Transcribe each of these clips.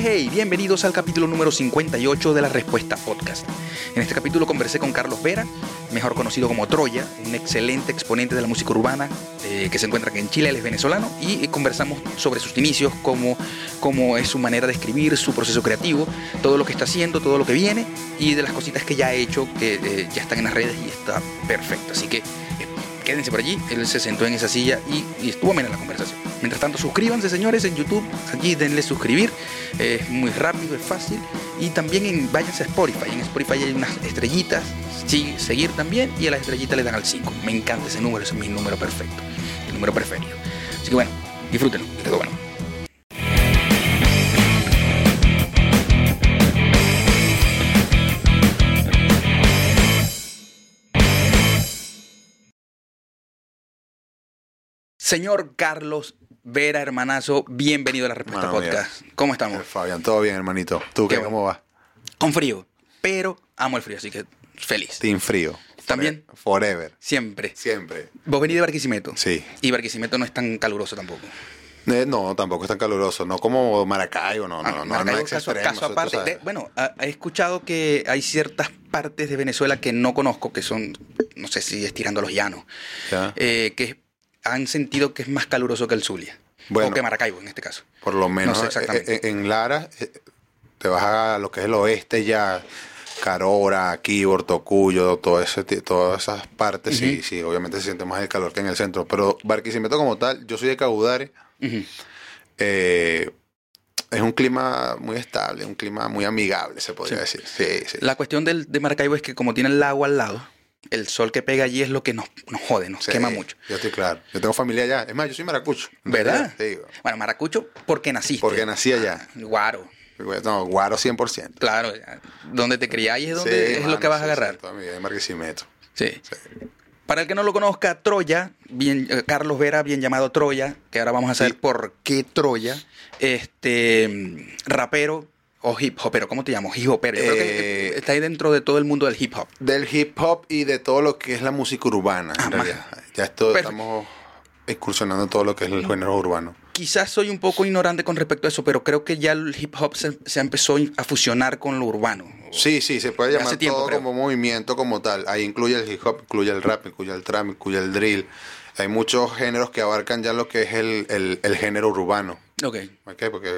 Hey, bienvenidos al capítulo número 58 de la Respuesta Podcast. En este capítulo conversé con Carlos Vera, mejor conocido como Troya, un excelente exponente de la música urbana eh, que se encuentra aquí en Chile, él es venezolano, y conversamos sobre sus inicios, cómo, cómo es su manera de escribir, su proceso creativo, todo lo que está haciendo, todo lo que viene, y de las cositas que ya ha hecho, que eh, ya están en las redes y está perfecto. Así que quédense por allí, él se sentó en esa silla y, y estuvo amena la conversación. Mientras tanto, suscríbanse, señores, en YouTube. Allí denle suscribir. Es muy rápido, es fácil. Y también en, váyanse a Spotify. En Spotify hay unas estrellitas. Sí, seguir también. Y a las estrellitas le dan al 5. Me encanta ese número, ese es mi número perfecto. El número preferido. Así que bueno, disfrútenlo. Quedó bueno. Señor Carlos Vera, hermanazo, bienvenido a la Respuesta Mano mía. Podcast. ¿Cómo estamos? Eh, Fabián, todo bien, hermanito. ¿Tú qué? Qué ¿Cómo vas? Con frío, pero amo el frío, así que feliz. Team frío. ¿También? Forever. Siempre. Siempre. Vos venís de Barquisimeto. Sí. Y Barquisimeto no es tan caluroso tampoco. Eh, no, tampoco es tan caluroso. No como Maracaibo, no, no, Ah, no. no, Maracaibo, es caso, extremo, caso aparte. De- bueno, he escuchado que hay ciertas partes de Venezuela que no conozco, que son, no sé si estirando los llanos, eh, que han sentido que es más caluroso que el Zulia. Bueno. o que Maracaibo, en este caso. Por lo menos sé eh, exactamente. eh, en Lara eh, te vas a lo que es el oeste ya. Carora, Kibor, Tocuyo, todo ese, todas esas partes, sí, sí, obviamente se siente más el calor que en el centro. Pero Barquisimeto como tal, yo soy de Caudare, eh, es un clima muy estable, un clima muy amigable, se podría decir. Sí, sí. La cuestión del, de Maracaibo es que como tiene el agua al lado, el sol que pega allí es lo que nos, nos jode, nos Sí, quema mucho. Yo estoy claro. Yo tengo familia allá. Es más, yo soy maracucho. ¿Verdad? Te digo. Bueno, Maracucho porque naciste. Porque nací allá. Guaro. No, guaro 100%. Claro, donde te criáis es donde Sí, es lo que vas a sí, agarrar. sí, toda mi vida en Barquisimeto. Sí. Para el que no lo conozca, Troya, bien, eh, Carlos Vera, bien llamado Troya, que ahora vamos a saber Sí. por qué Troya, este rapero o hip hopero, ¿cómo te llamo? Hip hopero. Yo creo que Eh, está ahí dentro de todo el mundo del hip hop. Del hip hop y de todo lo que es la música urbana, Ah, en realidad. Ya esto estamos incursionando en todo lo que es el género urbano. Quizás soy un poco ignorante con respecto a eso, pero creo que ya el hip hop se, se empezó a fusionar con lo urbano. Sí, sí, se puede llamar tiempo, todo creo. como movimiento como tal. Ahí incluye el hip hop, incluye el rap, incluye el trap, incluye el drill. Hay muchos géneros que abarcan ya lo que es el, el- el género urbano. Ok. ¿Ok? Porque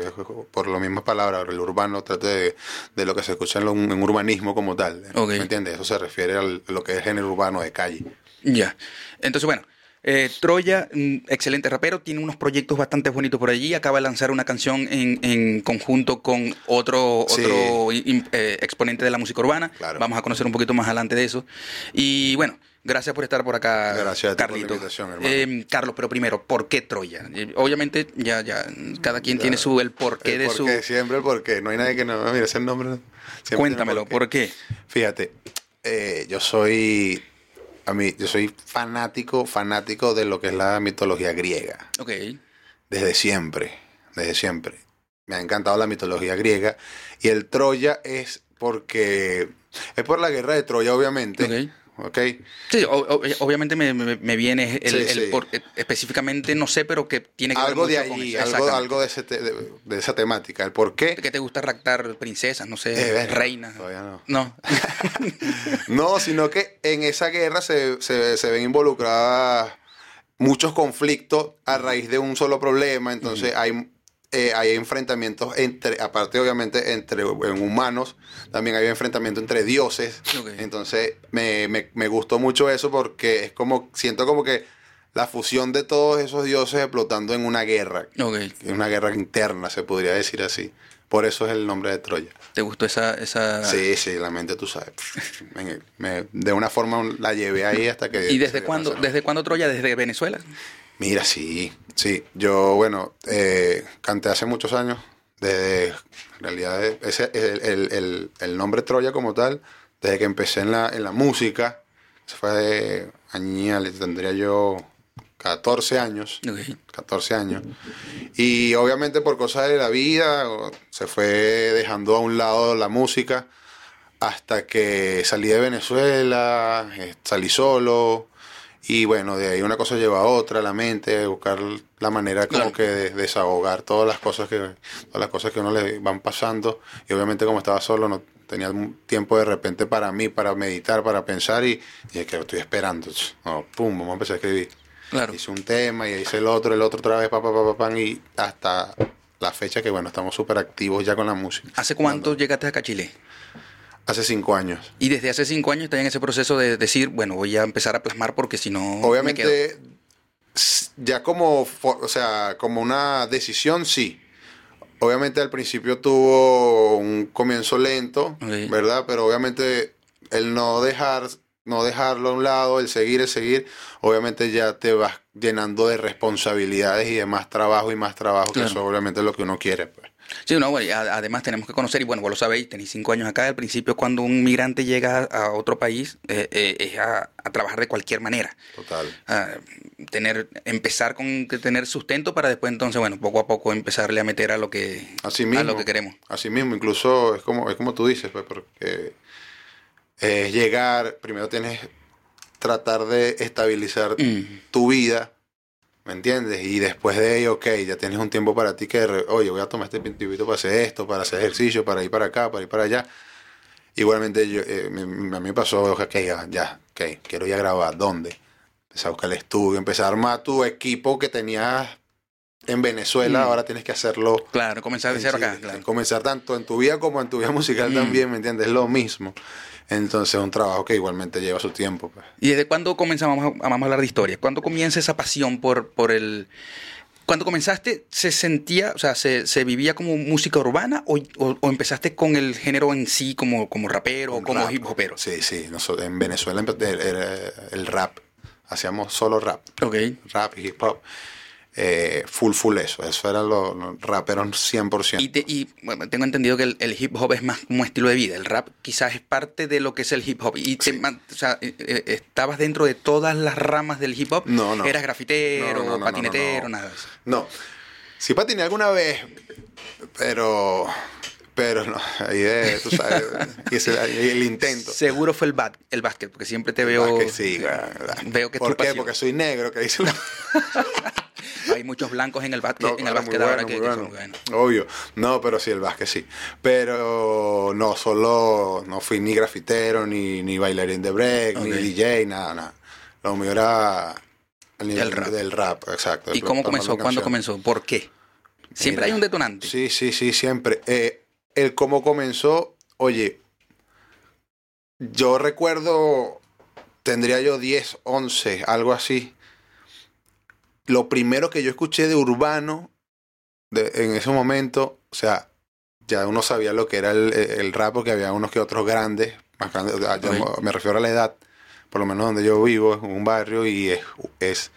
por las mismas palabras, el urbano trata de, de lo que se escucha en, lo- en urbanismo como tal. Ok. ¿Me entiendes? Eso se refiere al- a lo que es género urbano de calle. Ya. Entonces, bueno, eh, Troya, mm, excelente rapero, tiene unos proyectos bastante bonitos por allí. Acaba de lanzar una canción en, en conjunto con otro, Sí. otro im- eh, exponente de la música urbana. Claro. Vamos a conocer un poquito más adelante de eso. Y bueno, gracias por estar por acá, Gracias a ti por la Carlito. invitación, hermano. Eh, Carlos, pero primero, ¿por qué Troya? Eh, Obviamente, ya, ya, cada quien Ya. tiene su el porqué El de porqué, su. siempre el porqué. No hay nadie que no. Mira, ese nombre. Cuéntamelo, porqué. ¿por qué? Fíjate, eh, yo soy. A mí, yo soy fanático, fanático de lo que es la mitología griega. Ok. Desde siempre, desde siempre. Me ha encantado la mitología griega. Y el Troya es porque. Es por la guerra de Troya, obviamente. Ok. ¿Ok? Sí, o- o- obviamente me, me- me viene el, Sí, el sí. por- específicamente, no sé, pero que tiene que Algo ver de con eso. algo, algo de, ese te- de, de esa temática. El por qué. que te gusta raptar princesas, no sé, Eh, reinas. todavía no. No. No, sino que en esa guerra se, se, se ven involucradas muchos conflictos a raíz de un solo problema. Entonces hay, eh, hay enfrentamientos entre, aparte obviamente entre en humanos, también hay enfrentamientos entre dioses. Entonces me, me, me gustó mucho eso porque es como, siento como que la fusión de todos esos dioses explotando en una guerra. ok. En una guerra interna, se podría decir así. Por eso es el nombre de Troya. ¿Te gustó esa, esa... Sí, sí, la mente tú sabes. Me- de una forma la llevé ahí hasta que... ¿Y desde cuándo, desde cuándo Troya? ¿Desde Venezuela? Mira, sí, sí. Yo, bueno, eh, canté hace muchos años. Desde, en realidad, ese, el, el- el- el nombre Troya como tal, desde que empecé en la, en la música, se fue de añales, tendría yo 14 años. Ok. 14 años. Y obviamente por cosas de la vida se fue dejando a un lado la música hasta que salí de Venezuela, eh, salí solo Y bueno, de ahí una cosa lleva a otra, la mente, buscar la manera como Claro. que de desahogar todas las cosas que todas las cosas que uno le van pasando. Y obviamente como estaba solo, no tenía tiempo de repente para mí, para meditar, para pensar y, es que estoy esperando. No, pum, vamos a empezar a escribir. Claro. Hice un tema y hice el otro, el otro otra vez, pa, pa, pa, pa, y hasta la fecha que bueno, estamos súper activos ya con la música. ¿Hace cuánto llegaste acá a Chile? Hace cinco años. Y desde hace cinco años estás en ese proceso de decir, bueno, voy a empezar a plasmar porque si no. me quedo. Obviamente, ya como, o sea, como una decisión, sí. Obviamente al principio tuvo un comienzo lento. ¿verdad? Pero obviamente el no dejar, no dejarlo a un lado, el seguir, el seguir, obviamente ya te vas llenando de responsabilidades y de más trabajo y más trabajo, Claro. que eso obviamente es lo que uno quiere, pues. Sí, no, bueno, además tenemos que conocer, y bueno, vos lo sabéis, tenéis cinco años acá, al principio cuando un migrante llega a otro país eh, eh, es a, a trabajar de cualquier manera. Total. A tener, empezar con que tener sustento para después entonces, bueno, poco a poco empezarle a meter a lo que, Así mismo. a lo que queremos. Así mismo, incluso es como, es como tú dices, pues, porque es llegar, primero tienes tratar de estabilizar Mm. tu vida, ¿me entiendes? Y después de ello, ok, ya tienes un tiempo para ti que, oye, voy a tomar este tiempito para hacer esto, para hacer ejercicio, para ir para acá, para ir para allá. Igualmente, yo, eh, a mí me pasó, ok, ya, ok, quiero ir a grabar, ¿dónde? Empezar a buscar el estudio, empezar a armar tu equipo que tenías en Venezuela, Mm. ahora tienes que hacerlo Claro, comenzar de cero acá, claro. Comenzar tanto en tu vida como en tu vida musical Mm. también, ¿me entiendes? Es lo mismo. Entonces es un trabajo que igualmente lleva su tiempo. Pues. ¿Y desde cuándo comenzamos a, vamos a hablar de historia? ¿Cuándo comienza esa pasión por, por el... Cuando comenzaste, ¿se sentía, o sea, se, se vivía como música urbana o, o- o empezaste con el género en sí como, como rapero o como rap. hip hopero? Sí, sí. Nosotros, en Venezuela era el rap. Hacíamos solo rap. Ok. Rap y hip hop. Eh, full, full eso. Eso era lo, lo raperos 100%. Y, te- y, bueno, tengo entendido que el, el hip hop es más como estilo de vida. El rap quizás es parte de lo que es el hip hop. Y te Sí. man- o sea, eh, eh, estabas dentro de todas las ramas del hip hop. No, no. Eras grafitero, No, patinetero, nada de eso. No. Sí patiné alguna vez, pero... Pero no, ahí de, tú sabes, y ese- el intento. Seguro fue el, bat, el básquet, porque siempre te veo. Que sí, claro. Veo que ¿Por qué? pasión. Porque soy negro, que dice la- Hay muchos blancos en el básquet, No, en el básquet ahora que, son buenos. Obvio. No, pero sí, el básquet sí. Pero no, solo no fui ni grafitero, ni, ni bailarín de break, ni. DJ, nada, nada. Lo mío era el nivel rap. del rap, exacto. ¿Y cómo comenzó? ¿Cuándo comenzó? ¿Por qué? Siempre Mira, hay un detonante. Sí, sí, sí, siempre. Eh, el cómo comenzó, oye, yo recuerdo, tendría yo 10, 11, algo así. Lo primero que yo escuché de urbano de- en ese momento, o sea, ya uno sabía lo que era el, el rap, porque había unos que otros grandes, más me refiero a la edad, por lo menos donde yo vivo, es un barrio y es, es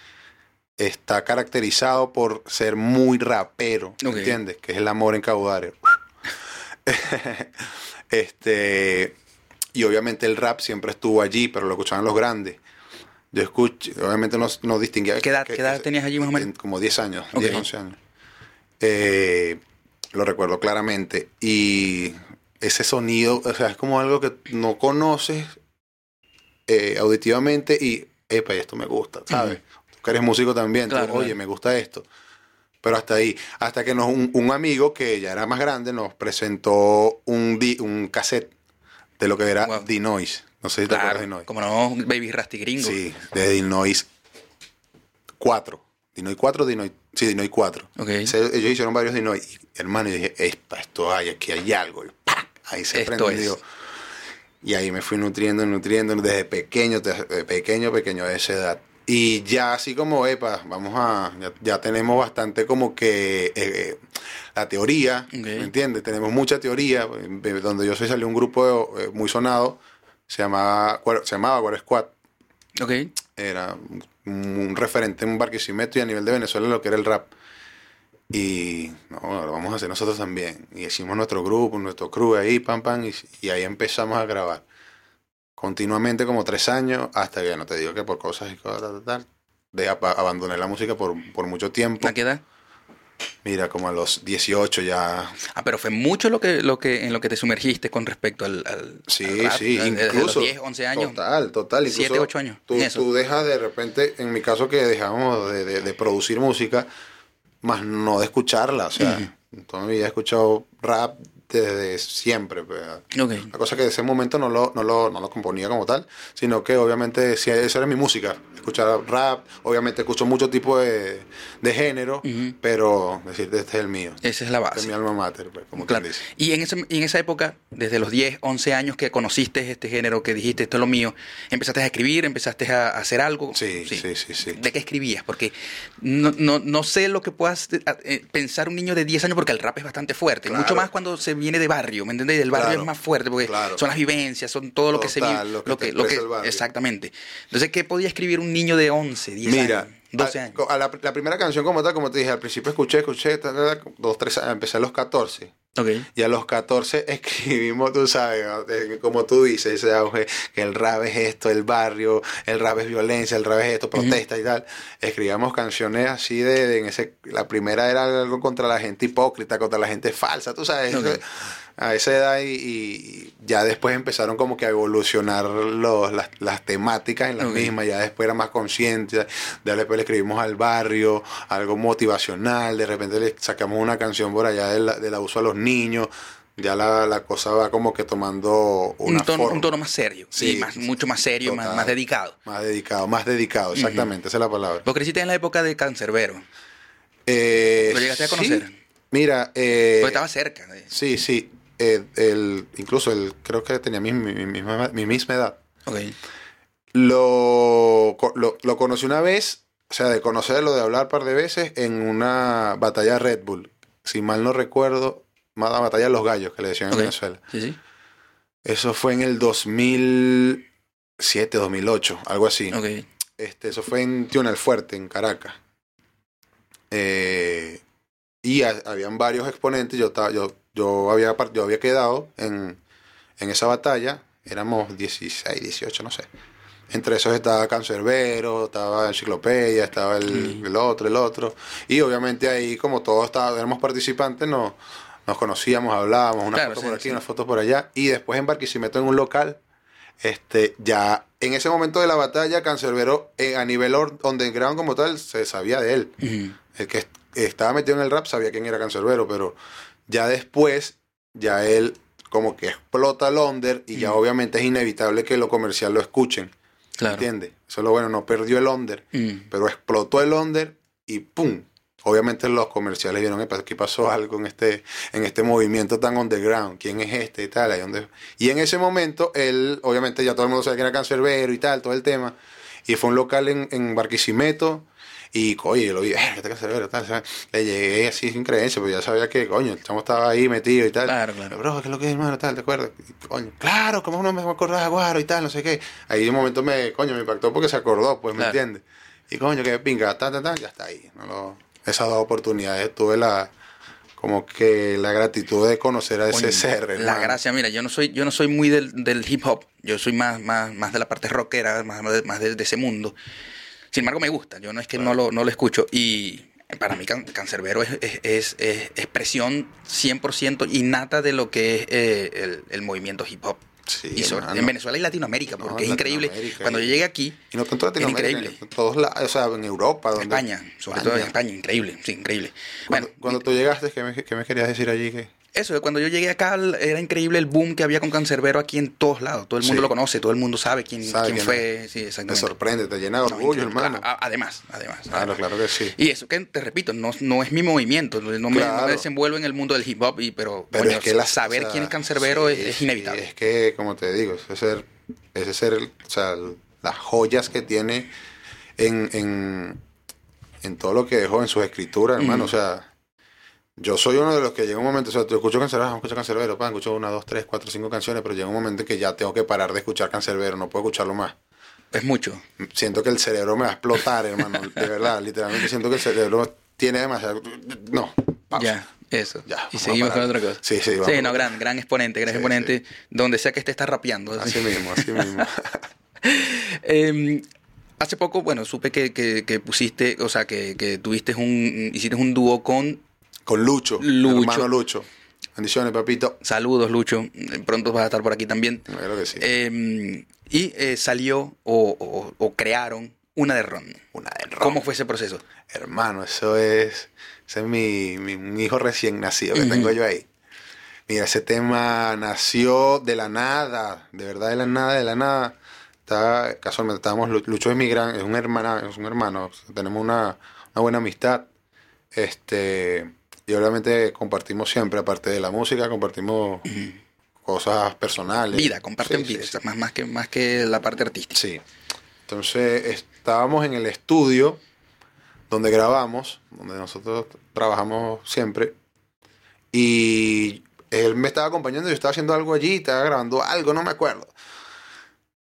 está caracterizado por ser muy rapero, Ok. ¿entiendes? Que es el amor en caudare. este, y obviamente el rap siempre estuvo allí, pero lo escuchaban los grandes. Yo escuché, obviamente no, no distinguía. ¿Qué edad- qué edad tenías allí más o menos? en- Como 10 años, Ok. 10, 11 años. Eh, lo recuerdo claramente. Y ese sonido, o sea, es como algo que no conoces eh, auditivamente y, epa, esto me gusta, ¿sabes? Tú que eres músico también, tú, oye, claro. me gusta esto. Pero hasta ahí, hasta que nos, un, un amigo que ya era más grande nos presentó un, di- un cassette de lo que era Wow. D-Noise. No sé si te acuerdas de Claro, como no, Baby Rasty Gringo. Sí, de Dinois 4. Dinois 4, Dinois, sí, Dinois 4. Ok. Se- ellos hicieron varios Dinois. Hermano, yo dije, "Epa, esto hay, aquí hay algo. Y ¡pac! Ahí se Esto prendió. es. Y ahí me fui nutriendo, nutriendo desde pequeño, desde pequeño, pequeño de esa edad. Y ya así como, epa, vamos a, ya, ya tenemos bastante como que eh, la teoría, Ok. ¿me entiendes? Tenemos mucha teoría. De Donde yo soy salió un grupo eh, muy sonado, se llamaba, se llamaba Guaro Squad Ok. era un, referente en Barquisimeto y a nivel de Venezuela lo que era el rap. Y no, lo vamos a hacer nosotros también. Y hicimos nuestro grupo, nuestro crew ahí, pam, pam, y, y ahí empezamos a grabar. Continuamente como tres años, hasta que no te digo que por cosas y cosas, tal, tal, tal, de, abandoné la música por, por mucho tiempo. ¿A qué edad? Mira, como a los 18 ya. Ah, pero fue mucho lo que, lo que, en lo que te sumergiste con respecto al. al Sí, al rap, sí, incluso. los 10, 11 años. Total, total. Incluso 7, 8 años, Tú, dejas de repente, en mi caso que dejamos de, de- de producir música, más no de escucharla. O sea, toda mi vida he escuchado rap desde siempre. pues. Ok. La cosa que en ese momento no lo, no, lo, no lo componía como tal, sino que obviamente sí, esa era mi música. Escuchar rap, obviamente escucho mucho tipo de, de género, pero decir, este es el mío. Esa es la Este es base. mi alma mater, pues, como Claro. dice. Y en, ese, en esa época, desde los 10, 11 años que conociste este género, que dijiste esto es lo mío, empezaste a escribir, empezaste a hacer algo. Sí, sí, sí, sí. ¿De qué escribías? Porque no, no, no sé lo que puedas eh, pensar un niño de 10 años, porque el rap es bastante fuerte. Claro. Mucho más cuando se viene de barrio, ¿me entiendes? Del barrio Claro, es más fuerte, porque claro. son las vivencias, son todo lo que se vive. lo que Lo que, lo exactamente. Entonces, ¿qué podía escribir un niño de 11, 10 Mira, años, 12 a- años? a la, la primera canción como tal, como te dije, al principio escuché, escuché, dos, tres años, empecé a los 14. Ok. Y a los 14 escribimos, tú sabes, ¿no? Eh, como tú dices, ese auge, que el rap es esto, el barrio, el rap es violencia, el rap es esto, protesta y tal. Escribíamos canciones así de, de en ese, la primera era algo contra la gente hipócrita, contra la gente falsa, tú sabes. A esa edad y, y ya después empezaron como que a evolucionar los, las, las temáticas en las Ok. mismas, ya después era más consciente, ya después le escribimos al barrio, algo motivacional, de repente le sacamos una canción por allá del, del abuso a los niños, ya la, la cosa va como que tomando una Un tono, forma un tono más serio, sí, más, mucho más serio, más, total. más dedicado. más dedicado, más dedicado, exactamente, esa es la palabra. Vos creciste en la época de Cancerbero, Eh, ¿Lo llegaste a sí. conocer? Mira, eh, porque estaba cerca. de- sí, sí, eh, el, incluso el, creo que tenía mi, mi- mi misma, mi misma edad. Lo, lo, lo conocí una vez, o sea, de conocerlo, de hablar un par de veces, en una batalla Red Bull. Si mal no recuerdo, una batalla de los gallos que le decían en. Venezuela. Sí, sí. Eso fue en el 2007, 2008, algo así. Este, eso fue en Tiona el Fuerte, en Caracas. Eh, y ha- habían varios exponentes. Yo, estaba, yo, yo, había, yo había quedado en, en esa batalla. Éramos 16, 18, no sé. Entre esos estaba Cancerbero, estaba Enciclopedia, estaba el, Mm. el otro, el otro. Y obviamente ahí, como todos estábamos, éramos participantes, nos, nos conocíamos, hablábamos, una Claro, foto sí, por aquí, sí. una foto por allá. Y después en Barquisimeto, en un local, este, ya en ese momento de la batalla, Cancerbero, eh, a nivel underground como tal, se sabía de él. El que est- estaba metido en el rap sabía quién era Cancerbero, pero ya después, ya él como que explota el under y ya Ujú. obviamente es inevitable que lo comercial lo escuchen. Claro. ¿Entiendes? Eso es lo bueno, no perdió el under, Mm. pero explotó el under y ¡pum! Obviamente los comerciales vieron "Epa, aquí pasó algo en este, en este movimiento tan underground. ¿Quién es este y tal? Ahí donde... Y en ese momento, él, obviamente ya todo el mundo sabe que era cancerbero y tal, todo el tema. Y fue un local en, en Barquisimeto. Y, yo lo vi, eh, que este cancerbero, tal. ¿sabes? Le llegué así sin creencia, pero ya sabía que, coño, el chamo estaba ahí metido y tal. Claro, claro. Bro, ¿qué es lo que es, hermano? Tal, ¿te acuerdas? Y, coño, claro, ¿cómo no me acordaba de Guaro y tal? No sé qué. Ahí de un momento me, coño, me impactó porque se acordó, pues, ¿me Claro. entiendes? Y coño, que pinga, ta, ta, ta, ya está ahí. No lo- esas dos oportunidades tuve la, como que la gratitud de conocer a ese Coño, ser. La hermano. gracia, mira, yo no soy, yo no soy muy del, del hip hop, yo soy más, más, más de la parte rockera, más, más de, más de- de ese mundo. Sin embargo, me gusta, yo no es que no, lo, no lo escucho. Y para mí, Can- Cancerbero es, es, es- es expresión 100% innata de lo que es eh, el, el movimiento hip hop. Sí, y sobre- en Venezuela y Latinoamérica, No, porque es increíble. Cuando yo llegué aquí, Y no tanto Latinoamérica, increíble. en todos lados, o sea, en Europa. en Donde, España, sobre todo en España, increíble, sí, increíble. Cuando, Bueno, cuando tú llegaste, ¿qué me, qué me querías decir allí? Que, Eso, cuando yo llegué acá era increíble el boom que había con Cancerbero aquí en todos lados. Todo el mundo Sí. lo conoce, todo el mundo sabe quién, Sabe quién quién fue. Sí, te sorprende, te llena de orgullo, hermano. claro, además, además. Claro, además. claro que sí. Y eso que te repito, no, no es mi movimiento, no me, no me desenvuelvo en el mundo del hip hop, y, pero, Pero coño, es que la- saber o sea, quién es Cancerbero sí, es, es inevitable. Es que, como te digo, ese ser, ese ser, o sea, las joyas que tiene en, en, en todo lo que dejó en sus escrituras, hermano. Mm. O sea, yo soy uno de los que llega un momento, o sea, tú escucho Cancerbero, escucho Cancerbero, pan, escucho una, dos, tres, cuatro, cinco canciones, pero llega un momento en que ya tengo que parar de escuchar Cancerbero, no puedo escucharlo más. Es mucho. Siento que el cerebro me va a explotar, hermano. De verdad, literalmente siento que el cerebro tiene demasiado. No, pausa. Ya, eso. Ya, y seguimos con otra cosa. Sí, sí, vamos. Sí, no, gran, gran exponente, gran Sí, exponente, donde sea que esté está rapeando. Así mismo, así mismo. Eh, hace poco, bueno, supe que, que- que pusiste, o sea, que, que tuviste un, hiciste un dúo con Con Lucho, Lucho. hermano Lucho. Bendiciones, papito. Saludos, Lucho. Pronto vas a estar por aquí también. Claro que sí. Eh, y eh, salió o, o- o crearon una de ron. Una de ron. ¿Cómo fue ese proceso? Hermano, eso es. Ese es mi, mi- mi hijo recién nacido que tengo yo ahí. Mira, ese tema nació de la nada, de verdad de la nada, de la nada. Está, casualmente estábamos, Lu- Lucho es mi gran, es un hermana, es un hermano, tenemos una, una buena amistad. Este, y obviamente compartimos siempre, aparte de la música, compartimos cosas personales. Vida, comparten Sí, vida, sí. más, más, que, más que la parte artística. Sí. Entonces estábamos en el estudio donde grabamos, donde nosotros trabajamos siempre. Y él me estaba acompañando, yo estaba haciendo algo allí, estaba grabando algo, no me acuerdo.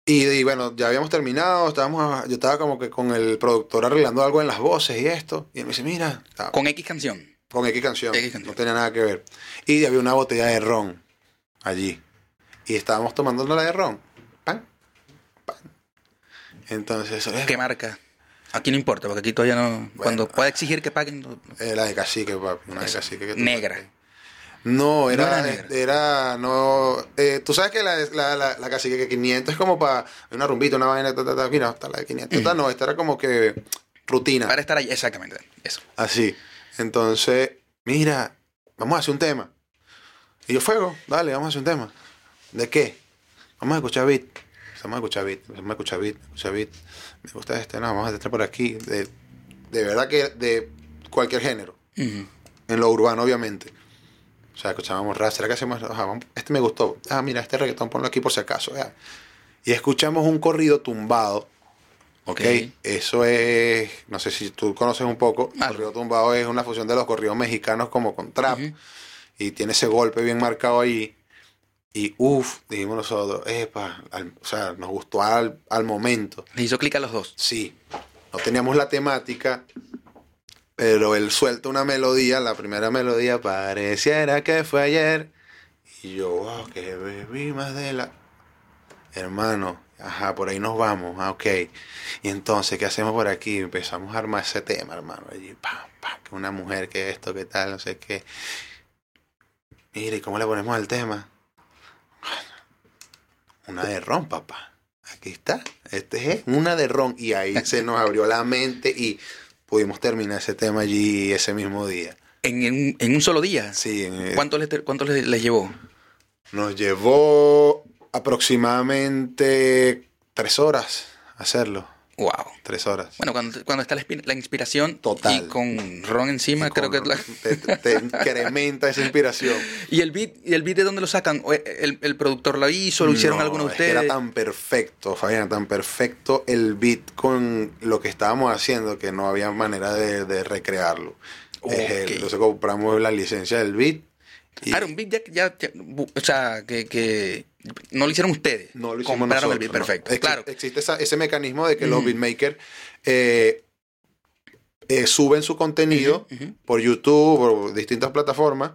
Y, y bueno, ya habíamos terminado, estábamos, yo estaba como que con el productor arreglando algo en las voces y esto. Y él me dice, mira, estaba- Con X canción. Con X canción, X canción. no tenía nada que ver. Y había una botella de ron allí. Y estábamos tomando la de ron. Pan, pan. Entonces, ¿Qué marca? Aquí no importa, porque aquí todavía no. cuando pueda exigir que paguen. no- eh, la de cacique, papi. Una de cacique. que negra. No, era, No era no, eh, tú sabes que la, la, la, la cacique que 500 es como para una rumbita, una vaina, ta, ta, ta, mira, hasta la de 500, esta no, esta era como que rutina. Para estar ahí, exactamente. Eso. Así. Entonces, mira, vamos a hacer un tema. Y yo, fuego, dale, vamos a hacer un tema. ¿De qué? Vamos a escuchar beat. Vamos a escuchar beat, vamos a escuchar beat, escuchar beat. Me gusta este, no, vamos a estar por aquí. De, de verdad que de cualquier género. En lo urbano, obviamente. O sea, escuchábamos rap, ¿será que hacemos? Ajá, este me gustó. Ah, mira, este reggaetón, ponlo aquí por si acaso. ya. Y escuchamos un corrido tumbado. ¿Ok? Ok. Eso es, no sé si tú conoces un poco. El corrido tumbado es una fusión de los corridos mexicanos como con trap. Y tiene ese golpe bien marcado ahí. Y uff, dijimos nosotros, epa, al- o sea, nos gustó al, al momento. Le hizo clic a los dos. Sí, no teníamos la temática, pero él suelta una melodía, la primera melodía pareciera que fue ayer. Y yo, wow, que bebí más de la... Hermano, ajá, por ahí nos vamos, ah, ok. Y entonces, ¿qué hacemos por aquí? Empezamos a armar ese tema, hermano. Allí, pam, pam, que una mujer, que esto, que tal, no sé qué. Mire, ¿y ¿cómo le ponemos el tema? Una de ron, papá. Aquí está. Este es una de ron. Y ahí se nos abrió la mente y pudimos terminar ese tema allí ese mismo día. En, en- en un solo día. Sí, en- ¿Cuánto les, cuánto les, les llevó? nos llevó aproximadamente tres horas hacerlo. Wow. Tres horas. Bueno, cuando, cuando está la, inspi- la inspiración Total. y con ron encima, creo que la- te, te incrementa esa inspiración. ¿Y el beat, y el beat de dónde lo sacan? ¿O ¿El, el productor lo hizo? ¿Lo hicieron No, alguno de es que ustedes? Era tan perfecto, Fabián, tan perfecto el beat con lo que estábamos haciendo que no había manera de, de recrearlo. Es. Entonces compramos la licencia del beat. Y un beat ya, ya- ya- bu- o sea, que, que no lo hicieron ustedes. no lo hicimos Compraron nosotros. el beat, no. perfecto. Claro. Existe esa- ese mecanismo de que los beatmakers eh, eh, suben su contenido por YouTube, por distintas plataformas,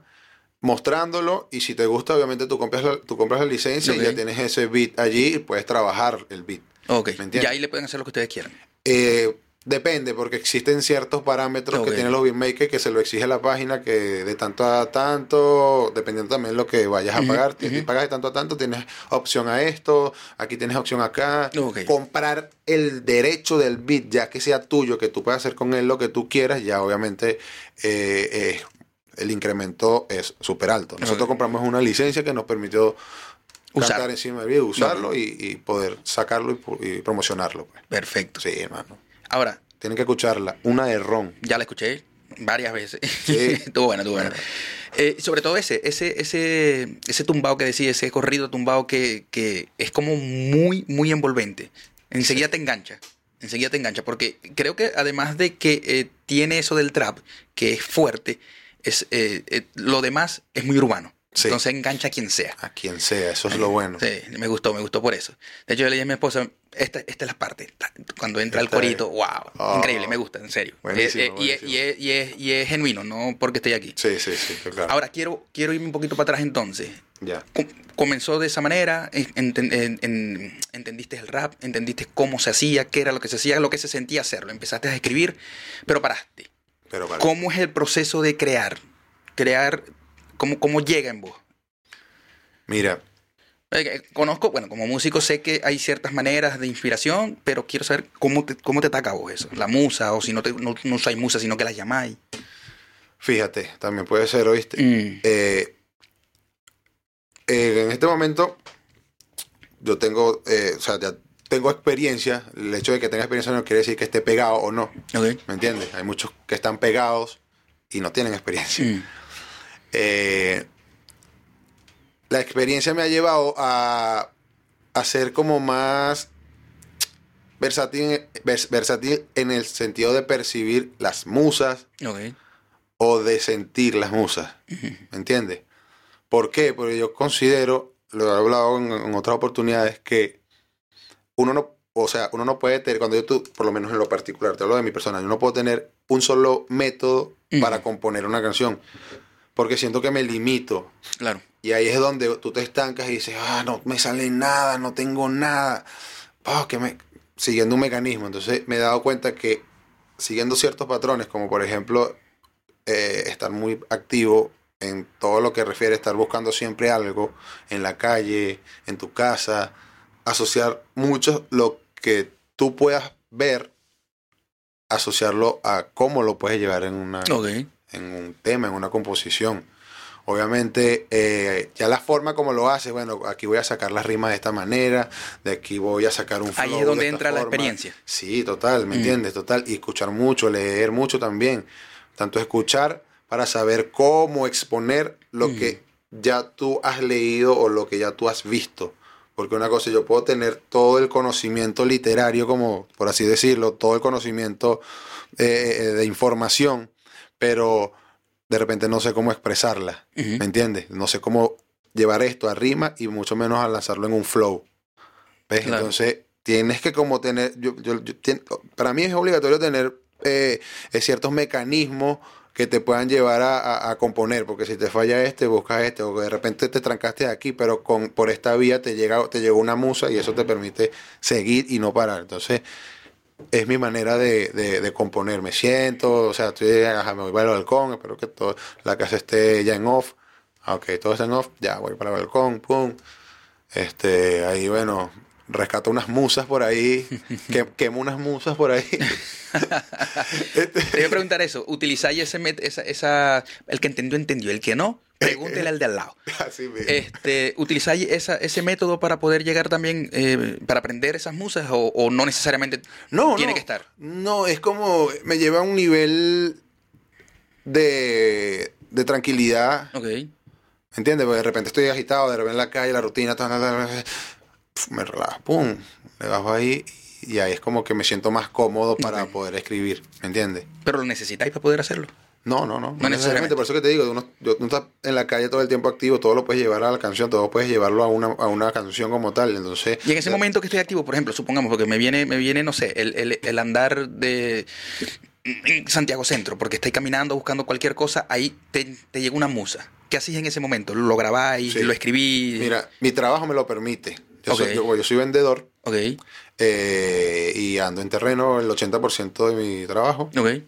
mostrándolo. Y si te gusta, obviamente tú compras la, tú compras la licencia y ya tienes ese beat allí y puedes trabajar el beat. Ok. ¿Me entiendes? Y ahí le pueden hacer lo que ustedes quieran. Eh, depende, porque existen ciertos parámetros que tienen los beatmakers que se lo exige la página, que de tanto a tanto, dependiendo también lo que vayas a pagar, si pagas de tanto a tanto, tienes opción a esto, aquí tienes opción acá. Comprar el derecho del beat, ya que sea tuyo, que tú puedas hacer con él lo que tú quieras, ya obviamente eh, eh, el incremento es súper alto. Nosotros compramos una licencia que nos permitió Usar. encima del video, usarlo y, y poder sacarlo y, y promocionarlo. pues. Perfecto. Sí, hermano. Ahora, Tienen que escucharla. Una de ron. ya la escuché varias veces. Sí. estuvo buena, estuvo buena. Eh, sobre todo ese, ese, ese, ese tumbado que decía, ese corrido tumbado que, que es como muy, muy envolvente. Enseguida te engancha. Enseguida te engancha. Porque creo que además de que eh, tiene eso del trap, que es fuerte, es, eh, eh, lo demás es muy urbano. Sí. Entonces engancha a quien sea. A quien sea, eso es lo bueno. Sí, me gustó, me gustó por eso. De hecho, yo le dije a mi esposa, esta, esta es la parte, cuando entra el corito, wow, Oh. increíble, me gusta, en serio. Buenísimo, Eh, eh, y, es, buenísimo. y, es, y, es, y es genuino, no porque estoy aquí. Sí, sí, sí, claro. Ahora, quiero, quiero irme un poquito para atrás entonces. ya. Com- comenzó de esa manera, en- enten- en- en- entendiste el rap, entendiste cómo se hacía, qué era lo que se hacía, lo que se sentía hacerlo, empezaste a escribir, pero paraste. Pero para. ¿Cómo es el proceso de crear? crear, cómo, cómo llega en vos? Mira, Eh, eh, Conozco, bueno, como músico sé que hay ciertas maneras de inspiración, pero quiero saber cómo te, cómo te ataca a vos eso. La musa, o si no, te, no, no usáis musa, sino que las llamáis. fíjate, también puede ser, ¿oíste? Mm, Eh, eh, en este momento, yo tengo, eh, o sea, ya tengo experiencia. El hecho de que tenga experiencia no quiere decir que esté pegado o no. ok. ¿Me entiendes? Hay muchos que están pegados y no tienen experiencia. Mm, Eh, la experiencia me ha llevado a, a ser como más versátil, vers- versátil en el sentido de percibir las musas o de sentir las musas. ¿Me entiendes? ¿Por qué? Porque yo considero, lo he hablado en, en otras oportunidades, que uno no, o sea, uno no puede tener, cuando yo tú, por lo menos en lo particular, te hablo de mi persona, yo no puedo tener un solo método para componer una canción. Porque siento que me limito. Claro. Y ahí es donde tú te estancas y dices, ah, no me sale nada, no tengo nada. Ah, que me... Siguiendo un mecanismo. Entonces me he dado cuenta que siguiendo ciertos patrones, como por ejemplo eh, estar muy activo en todo lo que refiere a estar buscando siempre algo en la calle, en tu casa, asociar mucho lo que tú puedas ver, asociarlo a cómo lo puedes llevar en una, Ok. En un tema, en una composición. Obviamente, eh, ya la forma como lo haces, bueno, aquí voy a sacar las rimas de esta manera, de aquí voy a sacar un flow Ahí es donde de entra la experiencia. Sí, total, ¿me Mm. entiendes? Total. Y escuchar mucho, leer mucho también. Tanto escuchar para saber cómo exponer lo Mm. que ya tú has leído o lo que ya tú has visto. Porque una cosa, yo puedo tener todo el conocimiento literario, como por así decirlo, todo el conocimiento eh, de información, pero de repente no sé cómo expresarla. ¿Me entiendes? No sé cómo llevar esto a rima y mucho menos a lanzarlo en un flow. ¿Ves? Claro. Entonces, tienes que como tener, yo, yo- yo tien- para mí es obligatorio tener eh, eh, ciertos mecanismos que te puedan llevar a, a- a componer, porque si te falla este, buscas este, o de repente te trancaste aquí, pero con, por esta vía te llega, te llegó una musa y eso te permite seguir y no parar. Entonces, es mi manera de, de- de componer. Me siento, o sea, estoy, ajá, me voy para el balcón, espero que todo, la casa esté ya en off. Ah, Ok, todo está en off, ya voy para el balcón, pum. Este, ahí, bueno, rescato unas musas por ahí, que, quemo unas musas por ahí. Este, Te voy a preguntar eso. ¿Utilizáis ese esa, esa. El que entendió, entendió. El que no, pregúntele al de al lado. así mismo. Este, ¿Utilizáis esa, ese método para poder llegar también, eh, para aprender esas musas o, o no necesariamente No, tiene no. que estar? No, es como me lleva a un nivel de, de tranquilidad. Ok. ¿Me entiendes? Porque de repente estoy agitado, de repente en la calle, la rutina, pf, me relajo, pum, me bajo ahí y ahí es como que me siento más cómodo para poder escribir, ¿me entiendes? Pero lo necesitáis para poder hacerlo. No, no, no. No, necesariamente. necesariamente. Por eso que te digo, uno, yo- uno está en la calle todo el tiempo activo, todo lo puedes llevar a la canción, todo puedes llevarlo a una, a una canción como tal. Entonces, Y en ese momento que estoy activo, por ejemplo, supongamos, porque me viene, me viene, no sé, el, el- el andar de Santiago Centro, porque estáis caminando buscando cualquier cosa, ahí te, te llega una musa. ¿Qué hacéis en ese momento? ¿Lo grabáis? Sí. ¿Lo escribís? Mira, mi trabajo me lo permite. Yo, Ok. soy, yo, yo soy vendedor eh, y ando en terreno el 80% de mi trabajo. ok.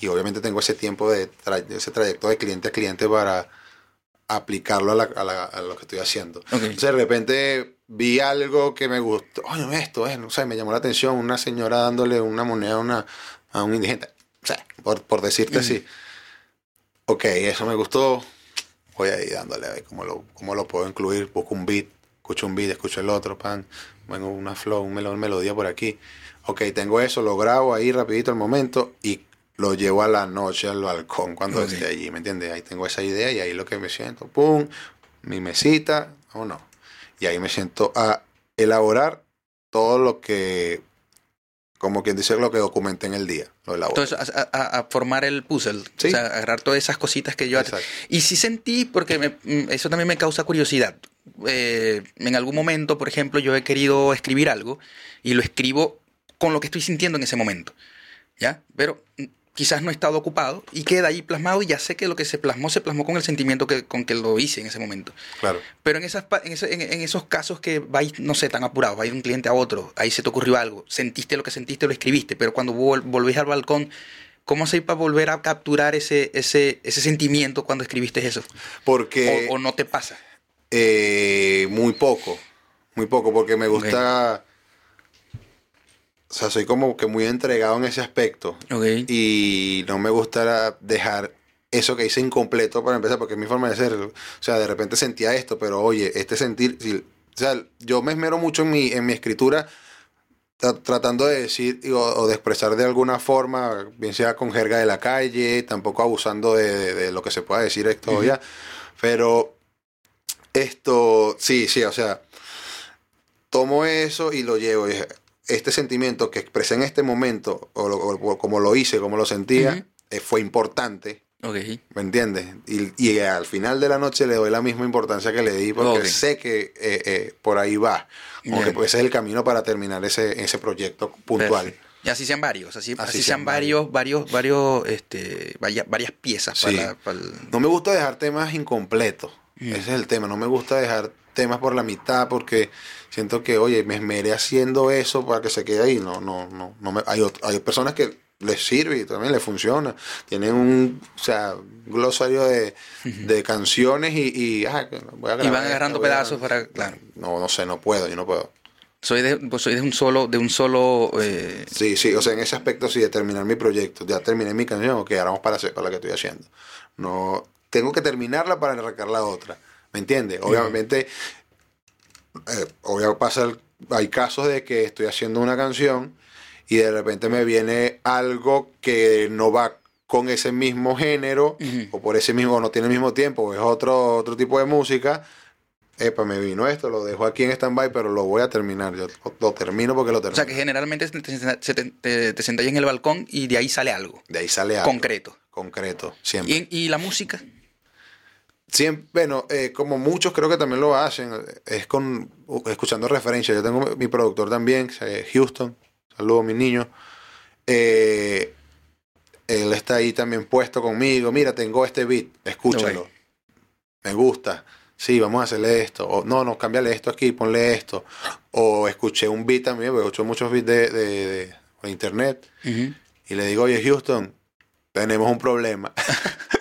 Y obviamente tengo ese tiempo de tra- ese trayecto de cliente a cliente para aplicarlo a, la- a la- a lo que estoy haciendo. Entonces de repente vi algo que me gustó. Oye, esto es, no sé, me llamó la atención. Una señora dándole una moneda a, una, a un indigente. O sea, por, por decirte así. Ok, eso me gustó. Voy ahí dándole a ver cómo lo, cómo lo puedo incluir. Busco un beat, escucho un beat, escucho el otro, pan. Vengo una flow, un melo- melodía por aquí. Ok, tengo eso, lo grabo ahí rapidito al momento y lo llevo a la noche al balcón cuando esté allí, ¿me entiendes? Ahí tengo esa idea y ahí lo que me siento, pum, mi mesita, o no. Y ahí me siento a elaborar todo lo que, como quien dice, lo que documenté en el día. Lo elaboro. Entonces, a, a- a formar el puzzle. Sí. O sea, agarrar todas esas cositas que yo... Exacto. Y sí sentí, porque me- mm, eso también me causa curiosidad. Eh, en algún momento, por ejemplo, yo he querido escribir algo y lo escribo con lo que estoy sintiendo en ese momento. ¿Ya? Pero quizás no he estado ocupado y queda ahí plasmado y ya sé que lo que se plasmó se plasmó con el sentimiento que, con que lo hice en ese momento. Claro. Pero en, esas, en, ese- en- en esos casos que vais, no sé, tan apurados, vais de un cliente a otro, ahí se te ocurrió algo, sentiste lo que sentiste, lo escribiste, pero cuando vol- volvés al balcón, ¿Cómo hacéis para volver a capturar ese, ese, ese sentimiento cuando escribiste eso? Porque... ¿O, o no te pasa? Eh, muy poco, muy poco, porque me gusta... O sea, soy como que muy entregado en ese aspecto. Y no me gusta dejar eso que hice incompleto para empezar, porque es mi forma de ser. O sea, de repente sentía esto, pero oye, este sentir... si- o sea, yo me esmero mucho en mi, en mi escritura tra- tratando de decir o, o de expresar de alguna forma, bien sea con jerga de la calle, tampoco abusando de, de- de lo que se pueda decir esto ya. Pero esto, sí, sí, o sea, tomo eso y lo llevo. Este sentimiento que expresé en este momento, o, lo- o como lo hice, como lo sentía, eh, fue importante. Ok. ¿Me entiendes? Y, y al final de la noche le doy la misma importancia que le di porque sé que eh, eh, por ahí va. Como Ya. que pues, ese es el camino para terminar ese, ese proyecto puntual. Y así sean varios, así, Así así sean sean varios, varios, varios, este, vaya- varias piezas Sí. para, para el- No me gusta dejar temas incompletos. Ese es el tema. No me gusta dejar temas por la mitad porque siento que, oye, me esmeré haciendo eso para que se quede ahí. No, no, no. no me, hay, hay personas que les sirve y también les funciona. Tienen un, o sea, glosario de, de canciones y, y, ah, voy a Y grabar van agarrando a- pedazos para- claro. No, no sé, no puedo, yo no puedo. Soy de, pues soy de un solo, de un solo eh, Sí, sí, o sea, en ese aspecto sí, de terminar mi proyecto. Ya terminé mi canción, ok, ahora vamos para, hacer, para la que estoy haciendo. No, tengo que terminarla para arrancar la otra. ¿Me entiendes? Obviamente, eh, obvio pasa, hay casos de que estoy haciendo una canción y de repente me viene algo que no va con ese mismo género Ujú. o por ese mismo, no tiene el mismo tiempo, es otro, otro tipo de música. Epa, me vino esto, lo dejo aquí en stand-by, pero lo voy a terminar. Yo lo, termino porque lo termino. O sea que generalmente te, te, te, te- te sentáis en el balcón y de ahí sale algo De ahí sale algo. concreto. Concreto, siempre. ¿Y, y la música? Siempre, bueno, eh, como muchos creo que también lo hacen, es con escuchando referencias. Yo tengo mi productor también, Houston, saludos mi niño. Eh, él está ahí también puesto conmigo. Mira, tengo este beat, escúchalo. Me gusta. Sí, vamos a hacerle esto. O no, no, cámbiale esto aquí, ponle esto. O escuché un beat también, porque escucho muchos beats de, de, de- de internet. Y le digo, oye, Houston, tenemos un problema.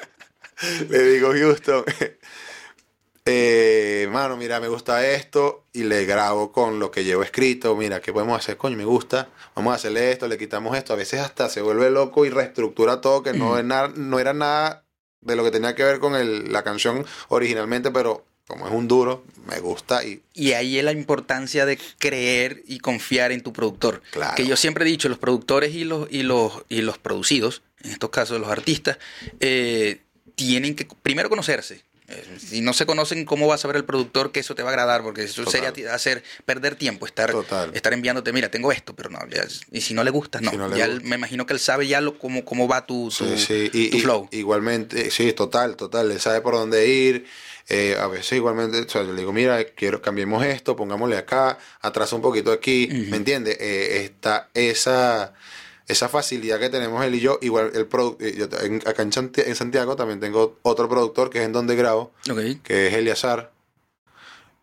le digo, Houston, eh, mano, mira, me gusta esto. Y le grabo con lo que llevo escrito. Mira, ¿qué podemos hacer? Coño, me gusta. Vamos a hacerle esto, le quitamos esto. A veces hasta se vuelve loco y reestructura todo, que no, no era nada de lo que tenía que ver con el- la canción originalmente, pero como es un duro, me gusta y Y ahí es la importancia de creer y confiar en tu productor. Claro. Que yo siempre he dicho, los productores y los, y los, y los producidos, en estos casos los artistas, eh, tienen que primero conocerse. Eh, Si no se conocen, ¿cómo va a saber el productor que eso te va a agradar? Porque eso Total. sería hacer perder tiempo, estar, Total. estar enviándote, mira, tengo esto, pero no, ya- y si no le gusta, no. Si no le ya gusta. él- me imagino que él sabe ya lo, cómo, cómo va tu, tu, Sí, sí. Y, tu y- flow. Igualmente, sí, total, total. Él sabe por dónde ir. Eh, a veces igualmente, o sea, yo le digo, mira, quiero cambiemos esto, pongámosle acá, atrasa un poquito aquí. ¿me entiendes? Eh, está esa, esa facilidad que tenemos él y yo. Igual, el eh, yo en- acá en, Santi- en Santiago también tengo otro productor que es en donde grabo, Ok. que es Eliazar.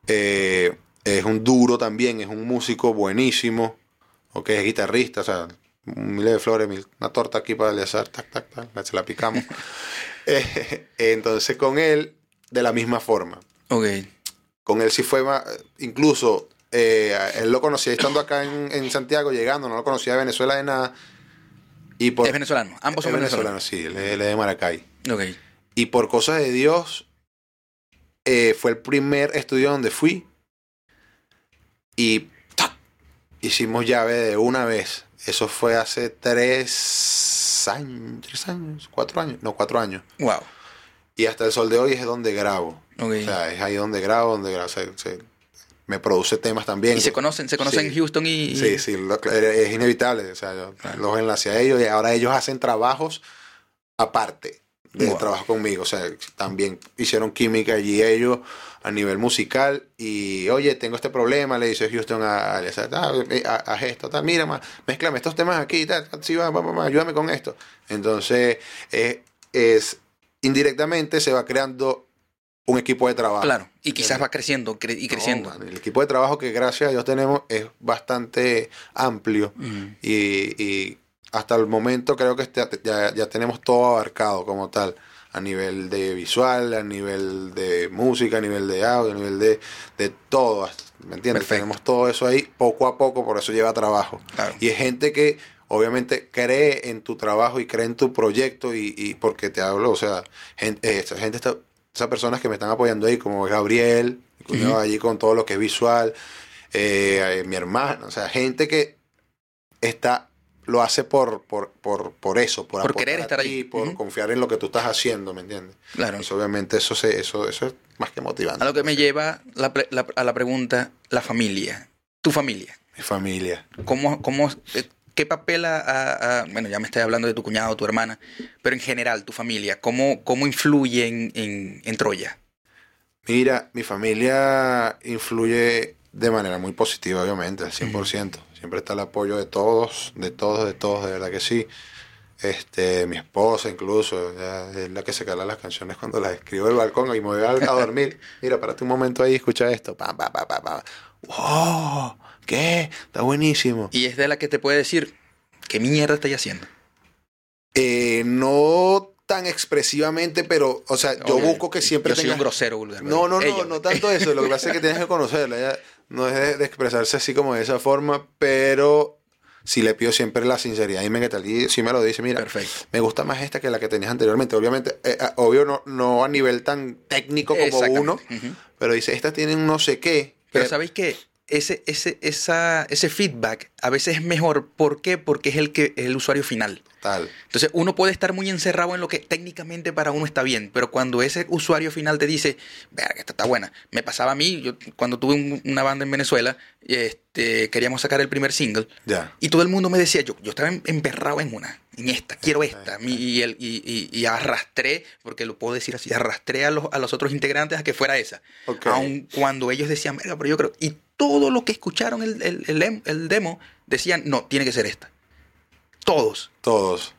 Eh, es un duro también, es un músico buenísimo, ok, es guitarrista, o sea, un mil de flores, mil- una torta aquí para Eliazar, tac, tac, tac, se la picamos. Eh, entonces con él, de la misma forma. Ok. Con él sí fue más, incluso eh, él lo conocía estando acá en, en Santiago, llegando, no lo conocía de Venezuela de nada. Y por, Es venezolano. Ambos son es venezolanos. sí, él es- de Maracay. Y por cosas de Dios, eh, fue el primer estudio donde fui. Y ¡tac! hicimos llave de una vez. Eso fue hace tres años, tres años, cuatro años, no, cuatro años. Wow. Y hasta el sol de hoy es donde grabo. O sea, es ahí donde grabo, donde grabo. Me produce temas también. y se conocen, se conocen Sí. Houston y. Sí, sí, lo- es inevitable. O sea, yo Claro. los enlacé a ellos y ahora ellos hacen trabajos aparte del Wow. trabajo conmigo. O sea, también hicieron química allí ellos a nivel musical. Y oye, tengo este problema, le dice Houston a, a, ah, eh, haz esto, tal, mira, ma, mezclame estos temas aquí, tal, tal, sí, va, va, va, va, ayúdame con esto. Entonces, eh, es indirectamente se va creando un equipo de trabajo. Claro. Y quizás va creciendo cre- y creciendo. No, man, el equipo de trabajo que gracias a Dios tenemos es bastante amplio y, y hasta el momento creo que este- ya, ya tenemos todo abarcado como tal. A nivel de visual, a nivel de música, a nivel de audio, a nivel de, de todo. ¿Me entiendes? Perfecto. Tenemos todo eso ahí poco a poco, por eso lleva trabajo. Claro. Y es gente que obviamente cree en tu trabajo y cree en tu proyecto y, y porque te hablo, o sea, gente, eh, esa gente está, esas personas que me están apoyando ahí, como Gabriel, allí con todo lo que es visual, eh, eh, mi hermana, o sea, gente que está lo hace por, por, por, por eso, por, Por querer estar ahí. por confiar en lo que tú estás haciendo, ¿me entiendes? Claro. Eso, obviamente eso, se, eso, eso es más que motivante. A lo que me lleva la pre- la- a la pregunta, la familia. Tu familia. Mi familia. ¿Cómo, cómo, eh, ¿Qué papel a, a- a- Bueno, ya me estoy hablando de tu cuñado, tu hermana, pero en general, tu familia, ¿cómo, cómo influye en, en, en Troya? Mira, mi familia influye de manera muy positiva, obviamente, al 100%. Siempre está el apoyo de todos, de todos, de todos, de verdad que sí. Este, mi esposa incluso, es la que se cala las canciones cuando las escribo del balcón y me voy a, dormir. Mira, párate un momento ahí, escucha esto. Pam, pam, pam, pam. ¡Wow! ¿Qué? Está buenísimo. Y es de la que te puede decir, ¿qué mierda estoy haciendo? Eh, no tan expresivamente, pero, o sea, yo busco que siempre Yo soy tenga... un grosero vulgar. No, pero no, no, ellos. no tanto eso. Lo que pasa es que tienes que conocerla. Ella no es de, de expresarse así como de esa forma, pero sí le pido siempre la sinceridad. Y me, y sí me lo dice, mira, Perfecto. me gusta más esta que la que tenías anteriormente. Obviamente, eh, ah, obvio, no, no a nivel tan técnico como uno, pero dice, esta tiene un no sé qué. Pero que- ¿sabéis qué? Ese, ese, esa, ese feedback a veces es mejor. ¿Por qué? Porque es el, que, es el usuario final. Tal. Entonces uno puede estar muy encerrado en lo que técnicamente para uno está bien, pero cuando ese usuario final te dice, verga, esta está buena. Me pasaba a mí, yo cuando tuve un- una banda en Venezuela, este, queríamos sacar el primer single Ya. y todo el mundo me decía, yo, yo estaba em- emperrado en una, en esta, quiero esta. Mi- y, el- y, y- y arrastré, porque lo puedo decir así, arrastré a los, a los otros integrantes a que fuera esa. Ok. Aun cuando ellos decían, verga, pero yo creo. Y todo lo que escucharon el, el, el dem- el demo decían, no, tiene que ser esta. Todos. Todos.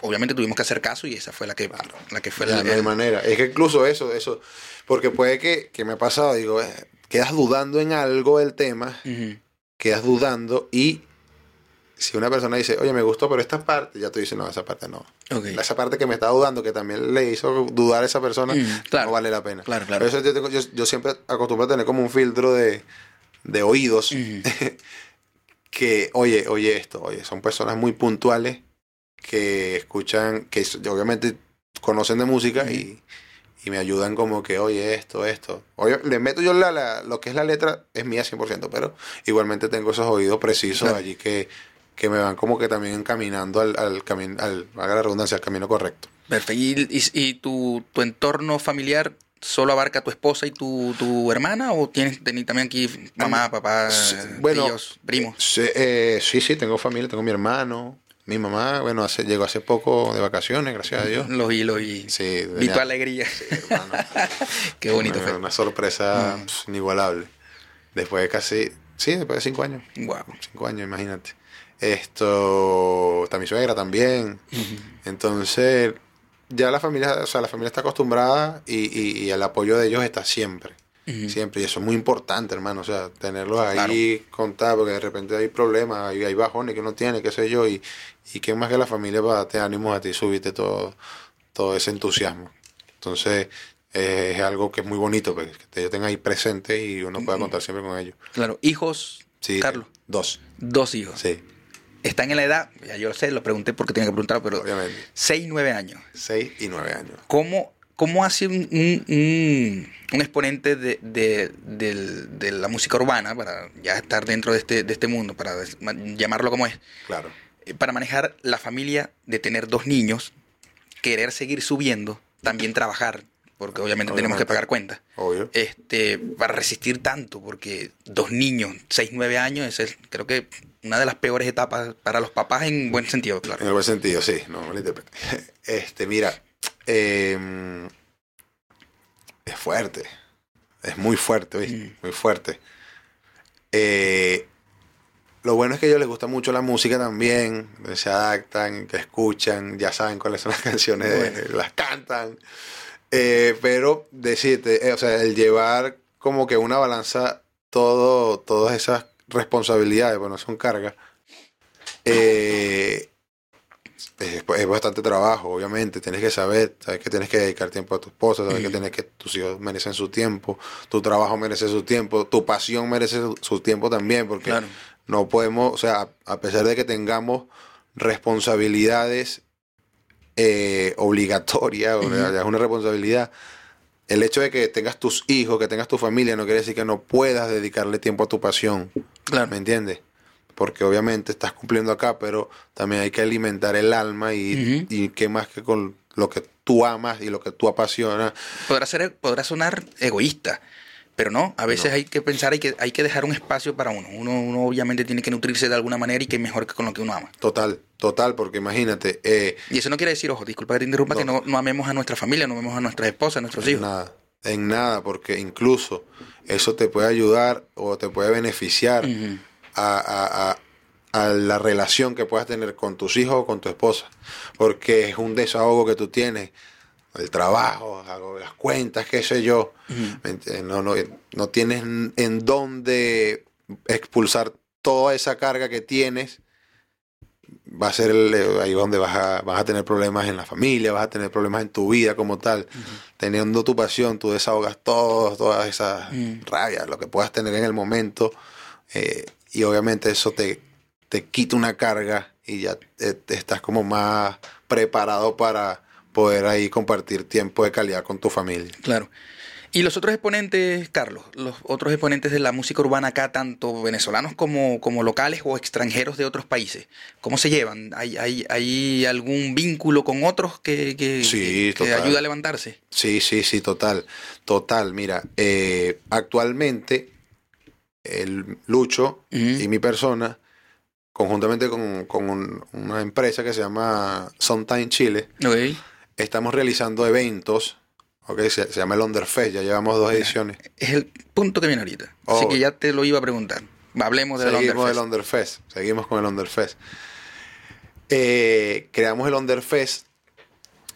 Obviamente tuvimos que hacer caso y esa fue la que, la que fue hay el- manera. Es que incluso eso, eso, porque puede que, que me ha pasado, digo, eh, quedas dudando en algo del tema, quedas dudando y si una persona dice, oye, me gustó, pero esta parte, ya tú dices, no, esa parte no. Esa parte que me estaba dudando, que también le hizo dudar a esa persona, Mm, claro. no vale la pena. Claro, claro. Por eso yo, tengo- yo, yo siempre acostumbro a tener como un filtro de, de oídos que, oye, oye esto, oye, son personas muy puntuales que escuchan, que obviamente conocen de música y, y me ayudan como que, oye, esto, esto. Oye, le meto yo la, la- lo que es la letra, es mía 100%, pero igualmente tengo esos oídos precisos Claro. allí que, que me van como que también encaminando al, al camino, al, haga la redundancia, al camino correcto. Perfecto. ¿Y, y- y tu, tu entorno familiar solo abarca tu esposa y tu, tu hermana? ¿O tienes también aquí mamá, papá, bueno, tíos, primos? Sí, eh, sí, sí, tengo familia, tengo mi hermano, mi mamá, bueno, hace, llegó hace poco de vacaciones, gracias a Dios. Lo vi, lo vi. Sí, Vi tu alegría. Sí. Qué bonito una, fue. una sorpresa Mm. pss, inigualable. Después de casi, sí, después de cinco años. Wow. Cinco años, imagínate. Esto, está mi suegra también. Entonces, ya la familia, o sea, la familia está acostumbrada y, y- y el apoyo de ellos está siempre. Siempre. Y eso es muy importante, hermano. O sea, tenerlos ahí, contar, porque de repente hay problemas, hay, hay bajones que uno tiene, qué sé yo. Y, y qué más que la familia para darte ánimos a ti, subirte todo, todo ese entusiasmo. Entonces, eh, es algo que es muy bonito, pues, que ellos tengan ahí presente y uno pueda contar siempre con ellos. Claro, hijos, Sí, Carlos. Dos. Dos hijos. Sí, Están en la edad, ya yo lo sé, lo pregunté porque tenía que preguntar, pero obviamente. 6, 9 años. Seis y nueve años. ¿Cómo, cómo hace un, un- un- un exponente de, de- de la música urbana, para ya estar dentro de este, de este mundo, para llamarlo como es, Claro. eh, para manejar la familia de tener dos niños, querer seguir subiendo, también trabajar, porque obviamente, tenemos que pagar cuentas, Obvio. este, para resistir tanto, porque dos niños, 6, 9 años, es creo que una de las peores etapas para los papás en buen sentido, En claro. el buen sentido, sí, no malinterprete. Este, mira, eh, es fuerte. Es muy fuerte, ¿viste? Mm. Muy fuerte. Eh, lo bueno es que a ellos les gusta mucho la música también. Se adaptan, que escuchan, ya saben cuáles son las canciones, Bueno. las cantan. Eh, pero decirte, eh, o sea, el llevar como que una balanza todo, todas esas responsabilidades, bueno, son cargas. eh, es, es bastante trabajo, obviamente. Tienes que saber, sabes que tienes que dedicar tiempo a tu esposa, sabes que tienes que tus hijos merecen su tiempo, tu trabajo merece su tiempo, tu pasión merece su, su tiempo también, porque Claro. no podemos, o sea, a pesar de que tengamos responsabilidades eh, obligatorias, o Ujú. sea, es una responsabilidad. El hecho de que tengas tus hijos, que tengas tu familia, no quiere decir que no puedas dedicarle tiempo a tu pasión. Claro. ¿Me entiendes? Porque obviamente estás cumpliendo acá, pero también hay que alimentar el alma y, y qué más que con lo que tú amas y lo que tú apasionas. Podrá, ser, podrá sonar egoísta, pero no, a veces No. hay que pensar, hay que, hay que dejar un espacio para uno. uno. Uno obviamente tiene que nutrirse de alguna manera y que mejor que con lo que uno ama. Total, total, porque imagínate, eh, Y eso no quiere decir, ojo, disculpa que te interrumpa, No. que no, no amemos a nuestra familia, no amemos a nuestras esposas, a nuestros hijos. nada, en nada, porque incluso eso te puede ayudar o te puede beneficiar a, a- a- a la relación que puedas tener con tus hijos o con tu esposa, porque es un desahogo que tú tienes, el trabajo, las cuentas, qué sé yo, no, no, no tienes en dónde expulsar toda esa carga que tienes, va a ser el- eh, ahí donde vas a, vas a tener problemas en la familia, vas a tener problemas en tu vida como tal. Teniendo tu pasión, tú desahogas todo, todas esas Mm. rabias, lo que puedas tener en el momento, eh, y obviamente eso te, te quita una carga y ya eh, te estás como más preparado para poder ahí compartir tiempo de calidad con tu familia. Claro. Y los otros exponentes, Carlos, los otros exponentes de la música urbana acá, tanto venezolanos como, como locales o extranjeros de otros países, ¿cómo se llevan? ¿Hay, hay, hay algún vínculo con otros que, que, Sí, que- ayuda a levantarse? Sí, sí, sí, total. Total, mira, eh, actualmente el Lucho y mi persona, conjuntamente con, con un- una empresa que se llama Sometime Chile, estamos realizando eventos, ¿ok? Se, se llama el Underfest, ya llevamos dos ediciones. Es el punto que viene ahorita. Así Oh. que ya te lo iba a preguntar. Hablemos del Seguimos Underfest. el Underfest, seguimos con el Underfest. Eh, creamos el Underfest,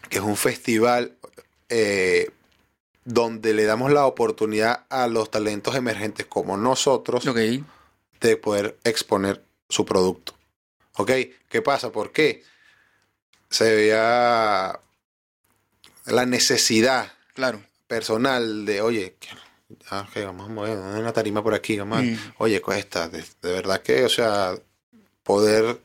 que es un festival eh, donde le damos la oportunidad a los talentos emergentes como nosotros de poder exponer su producto. ¿Ok? ¿Qué pasa? ¿Por qué? Se veía la necesidad Claro. personal de, oye, que- ah, ok, vamos a mover una tarima por aquí, vamos a- Mm. oye, cuesta, de, de verdad que, o sea, poder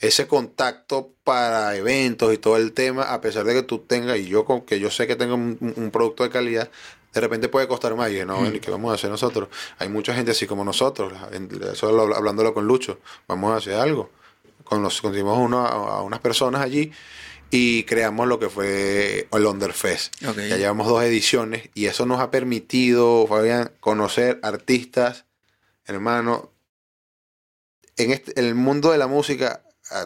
ese contacto para eventos y todo el tema, a pesar de que tú tengas, y yo con que yo sé que tengo un, un producto de calidad, de repente puede costar más. Y no, Mm. bueno, ¿y qué vamos a hacer nosotros? Hay mucha gente así como nosotros, la- en- eso lo- hablándolo con Lucho, vamos a hacer algo. Con los, conseguimos uno- a, a unas personas allí y creamos lo que fue el Underfest. Ok. Ya llevamos dos ediciones y eso nos ha permitido, Fabián, conocer artistas, hermano. En este, en el mundo de la música,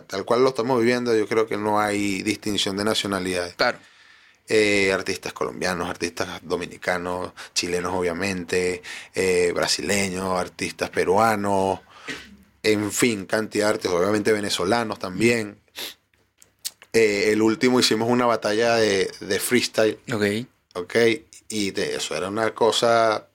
tal cual lo estamos viviendo, yo creo que no hay distinción de nacionalidades. Claro. Eh, artistas colombianos, artistas dominicanos, chilenos obviamente, eh, brasileños, artistas peruanos, en fin, cantidad de artistas, obviamente venezolanos también. Eh, el último hicimos una batalla de, de freestyle, Ok. ¿ok? Y de eso era una cosa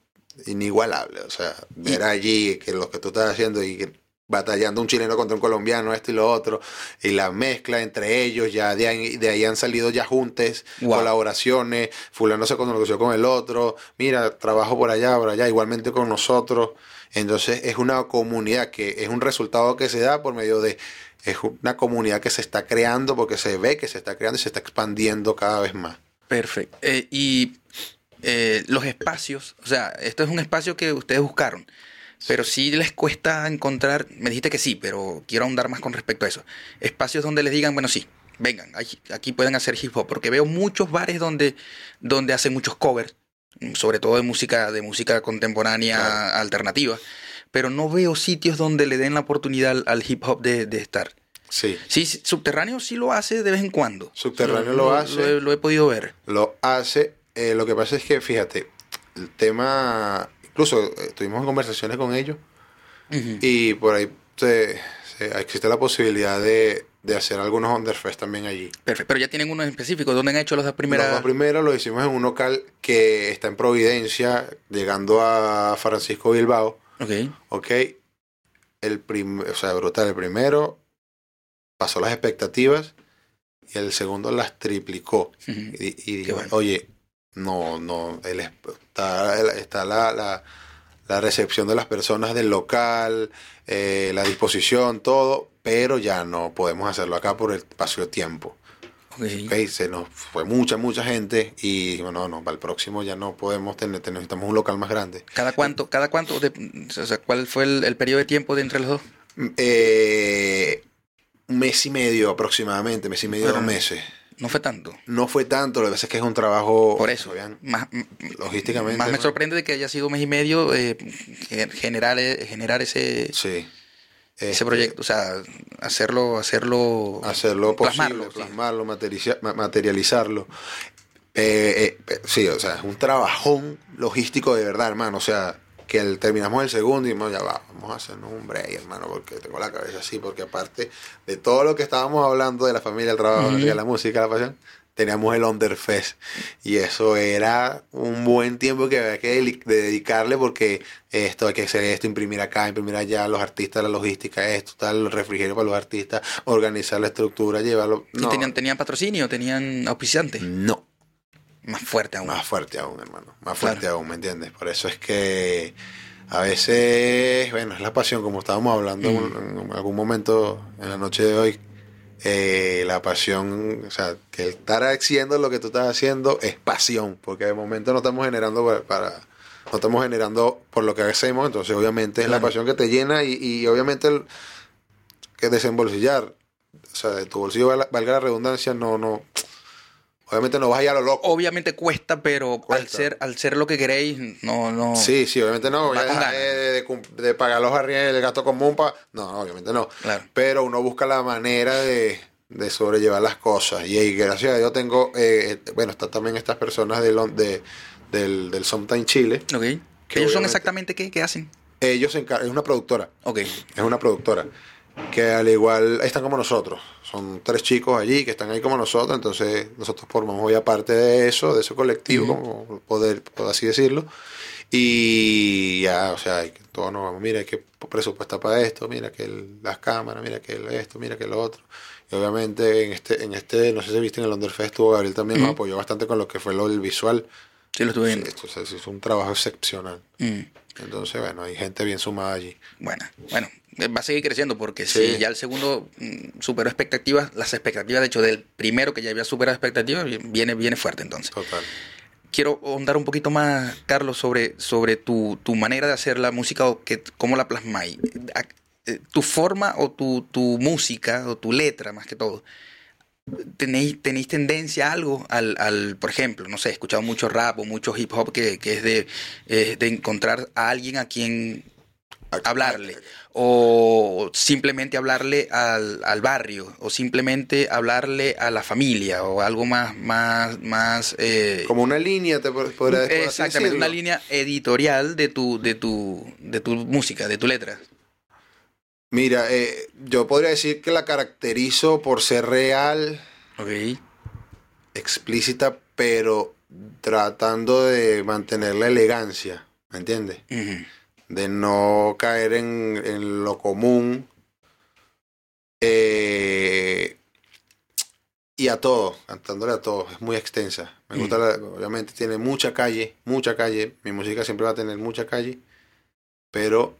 inigualable, o sea, ver allí que lo que tú estás haciendo y que batallando un chileno contra un colombiano, esto y lo otro, y la mezcla entre ellos, ya de ahí, de ahí han salido ya juntes, Wow. colaboraciones, fulano se conoció con el otro, mira, trabajo por allá, por allá, igualmente con nosotros, entonces es una comunidad que es un resultado que se da por medio de, es una comunidad que se está creando porque se ve que se está creando y se está expandiendo cada vez más. Perfecto. Eh, y eh, los espacios, o sea, esto es un espacio que ustedes buscaron, pero sí les cuesta encontrar, me dijiste que sí, pero quiero ahondar más con respecto a eso. Espacios donde les digan, bueno, sí, vengan, aquí pueden hacer hip hop, porque veo muchos bares donde, donde hacen muchos covers, mm, sobre todo de música, de música contemporánea Claro. alternativa, pero no veo sitios donde le den la oportunidad al, al hip hop de, de estar. Sí, Sí, Subterráneo sí lo hace de vez en cuando. Subterráneo lo hace. Lo, he- lo he podido ver. lo hace. Eh, lo que pasa es que, fíjate, el tema, incluso eh, tuvimos conversaciones con ellos y por ahí se- se- existe la posibilidad de, de hacer algunos Underfest también allí. Perfecto, pero ya tienen uno en específico. ¿Dónde han hecho las dos primeras? Los dos primeros lo hicimos en un local que está en Providencia, llegando a Francisco Bilbao. Ok. Ok, el prim o sea, brutal. El primero pasó las expectativas y el segundo las triplicó. Y, y bueno. oye, no, no, el, está, está la, la, la recepción de las personas del local, eh, la disposición, todo, pero ya no podemos hacerlo acá por el espacio de tiempo. Ok. Ok, se nos fue mucha, mucha gente y dijimos, no, no, para el próximo ya no podemos tener, te- necesitamos un local más grande. ¿Cada cuánto, cada cuánto, de- o sea, cuál fue el, el periodo de tiempo de entre los dos? Eh, un mes y medio aproximadamente, mes y medio, Bueno, dos meses. No fue tanto. No fue tanto, lo que pasa es que es un trabajo... Por eso, ¿sabían? más, Logísticamente, más me sorprende de que haya sido un mes y medio eh, ge- generar, eh, generar ese, Sí. ese Este, proyecto, o sea, hacerlo, hacerlo, hacerlo posible, plasmarlo, plasmarlo, sí. materializa- ma- materializarlo. Eh, sí, o sea, es un trabajón logístico de verdad, hermano. O sea, que el- terminamos el segundo y dijimos, ya va, vamos a hacernos un break, hermano, porque tengo la cabeza así, porque aparte de todo lo que estábamos hablando de la familia, el trabajo, Ujú. de la música, la pasión, teníamos el Underfest. Y eso era un buen tiempo que había que dedicarle porque esto hay que hacer esto, imprimir acá, imprimir allá, los artistas, la logística, esto, tal, el refrigerio para los artistas, organizar la estructura, llevarlo. ¿Y No, tenían, tenían patrocinio, tenían auspiciantes? no, Más fuerte aún. más fuerte aún, hermano, más Claro. fuerte aún, ¿me entiendes? Por eso es que a veces, bueno, es la pasión, como estábamos hablando en- en algún momento en la noche de hoy. eh, la pasión, o sea, que estar haciendo lo que tú estás haciendo es pasión, porque de momento no estamos generando para, para- no estamos generando por lo que hacemos, entonces obviamente es la Claro. pasión que te llena y, y obviamente el, que desembolsillar, o sea, de tu bolsillo valga la redundancia, no, no, obviamente no vas a ir a lo loco. Obviamente cuesta, pero al ser, al ser lo que queréis, no, no. Sí, sí, obviamente no. Voy a dejar de, de de pagar los arriendos, el gasto común para... No, obviamente no. Claro. Pero uno busca la manera de, de sobrellevar las cosas. Y, ahí, gracias a Dios tengo... eh, eh, bueno, está también estas personas de, Lon- de, del, del Sometime Chile. Ok. Que ¿Ellos son exactamente qué? ¿Qué hacen? Ellos se encar- es una productora. Ok. Es una productora. Que al igual están como nosotros. Son tres chicos allí que están ahí como nosotros. Entonces nosotros formamos hoy aparte de eso, de ese colectivo, como poder, por así decirlo. Y ya, o sea, todos nos vamos, mira, hay que presupuesta para esto, mira que el- las cámaras, mira que el esto, mira que lo otro. Y obviamente en este, en este, no sé si viste en el Underfest, estuvo Gabriel también nos Ujú. apoyó bastante con lo que fue lo del visual. Sí, lo estuve viendo. Es un trabajo excepcional. Mm. Entonces, bueno, hay gente bien sumada allí. Bueno, bueno, va a seguir creciendo porque Sí. si ya el segundo mm, superó expectativas, las expectativas, de hecho, del primero que ya había superado expectativas, viene, viene fuerte entonces. Total. Quiero ahondar un poquito más, Carlos, sobre, sobre tu, tu manera de hacer la música o que, cómo la plasmáis. Eh, Tu forma o tu, tu música o tu letra, más que todo. ¿Tenéis, tenéis tendencia a algo? Al, al, por ejemplo, no sé, he escuchado mucho rap o mucho hip hop que, que es de, eh, de encontrar a alguien a quien hablarle o simplemente hablarle al, al barrio o simplemente hablarle a la familia o algo más más más eh, Como una línea, te pod- podría por así exactamente una línea editorial de tu de tu de tu música de tu letra Mira, eh, yo podría decir que la caracterizo por ser real, ok explícita, pero tratando de mantener la elegancia, ¿me entiendes? Ujú. De no caer en, en lo común. Eh, y a todo, cantándole a todo, es muy extensa. Me Mm. gusta, la- obviamente tiene mucha calle, mucha calle. Mi música siempre va a tener mucha calle, pero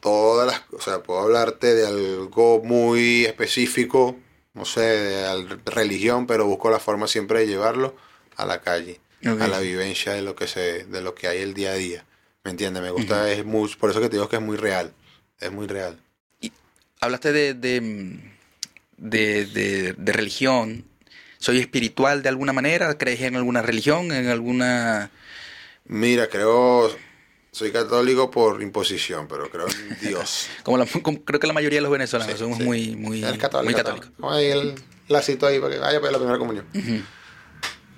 todas las, o sea, puedo hablarte de algo muy específico, no sé, de religión, pero busco la forma siempre de llevarlo a la calle, a la vivencia de lo que se, de lo que hay el día a día. ¿Me entiendes? Me gusta, Ujú. es muy, por eso que te digo que es muy real, es muy real. hablaste de de, de, de- de religión soy espiritual de alguna manera crees en alguna religión en alguna Mira, creo, soy católico por imposición, pero creo en Dios. como, la- como creo que la mayoría de los venezolanos Sí, somos sí. muy muy el católico. muy católicos ahí el lacito ahí para que vaya para la primera comunión. Ujú.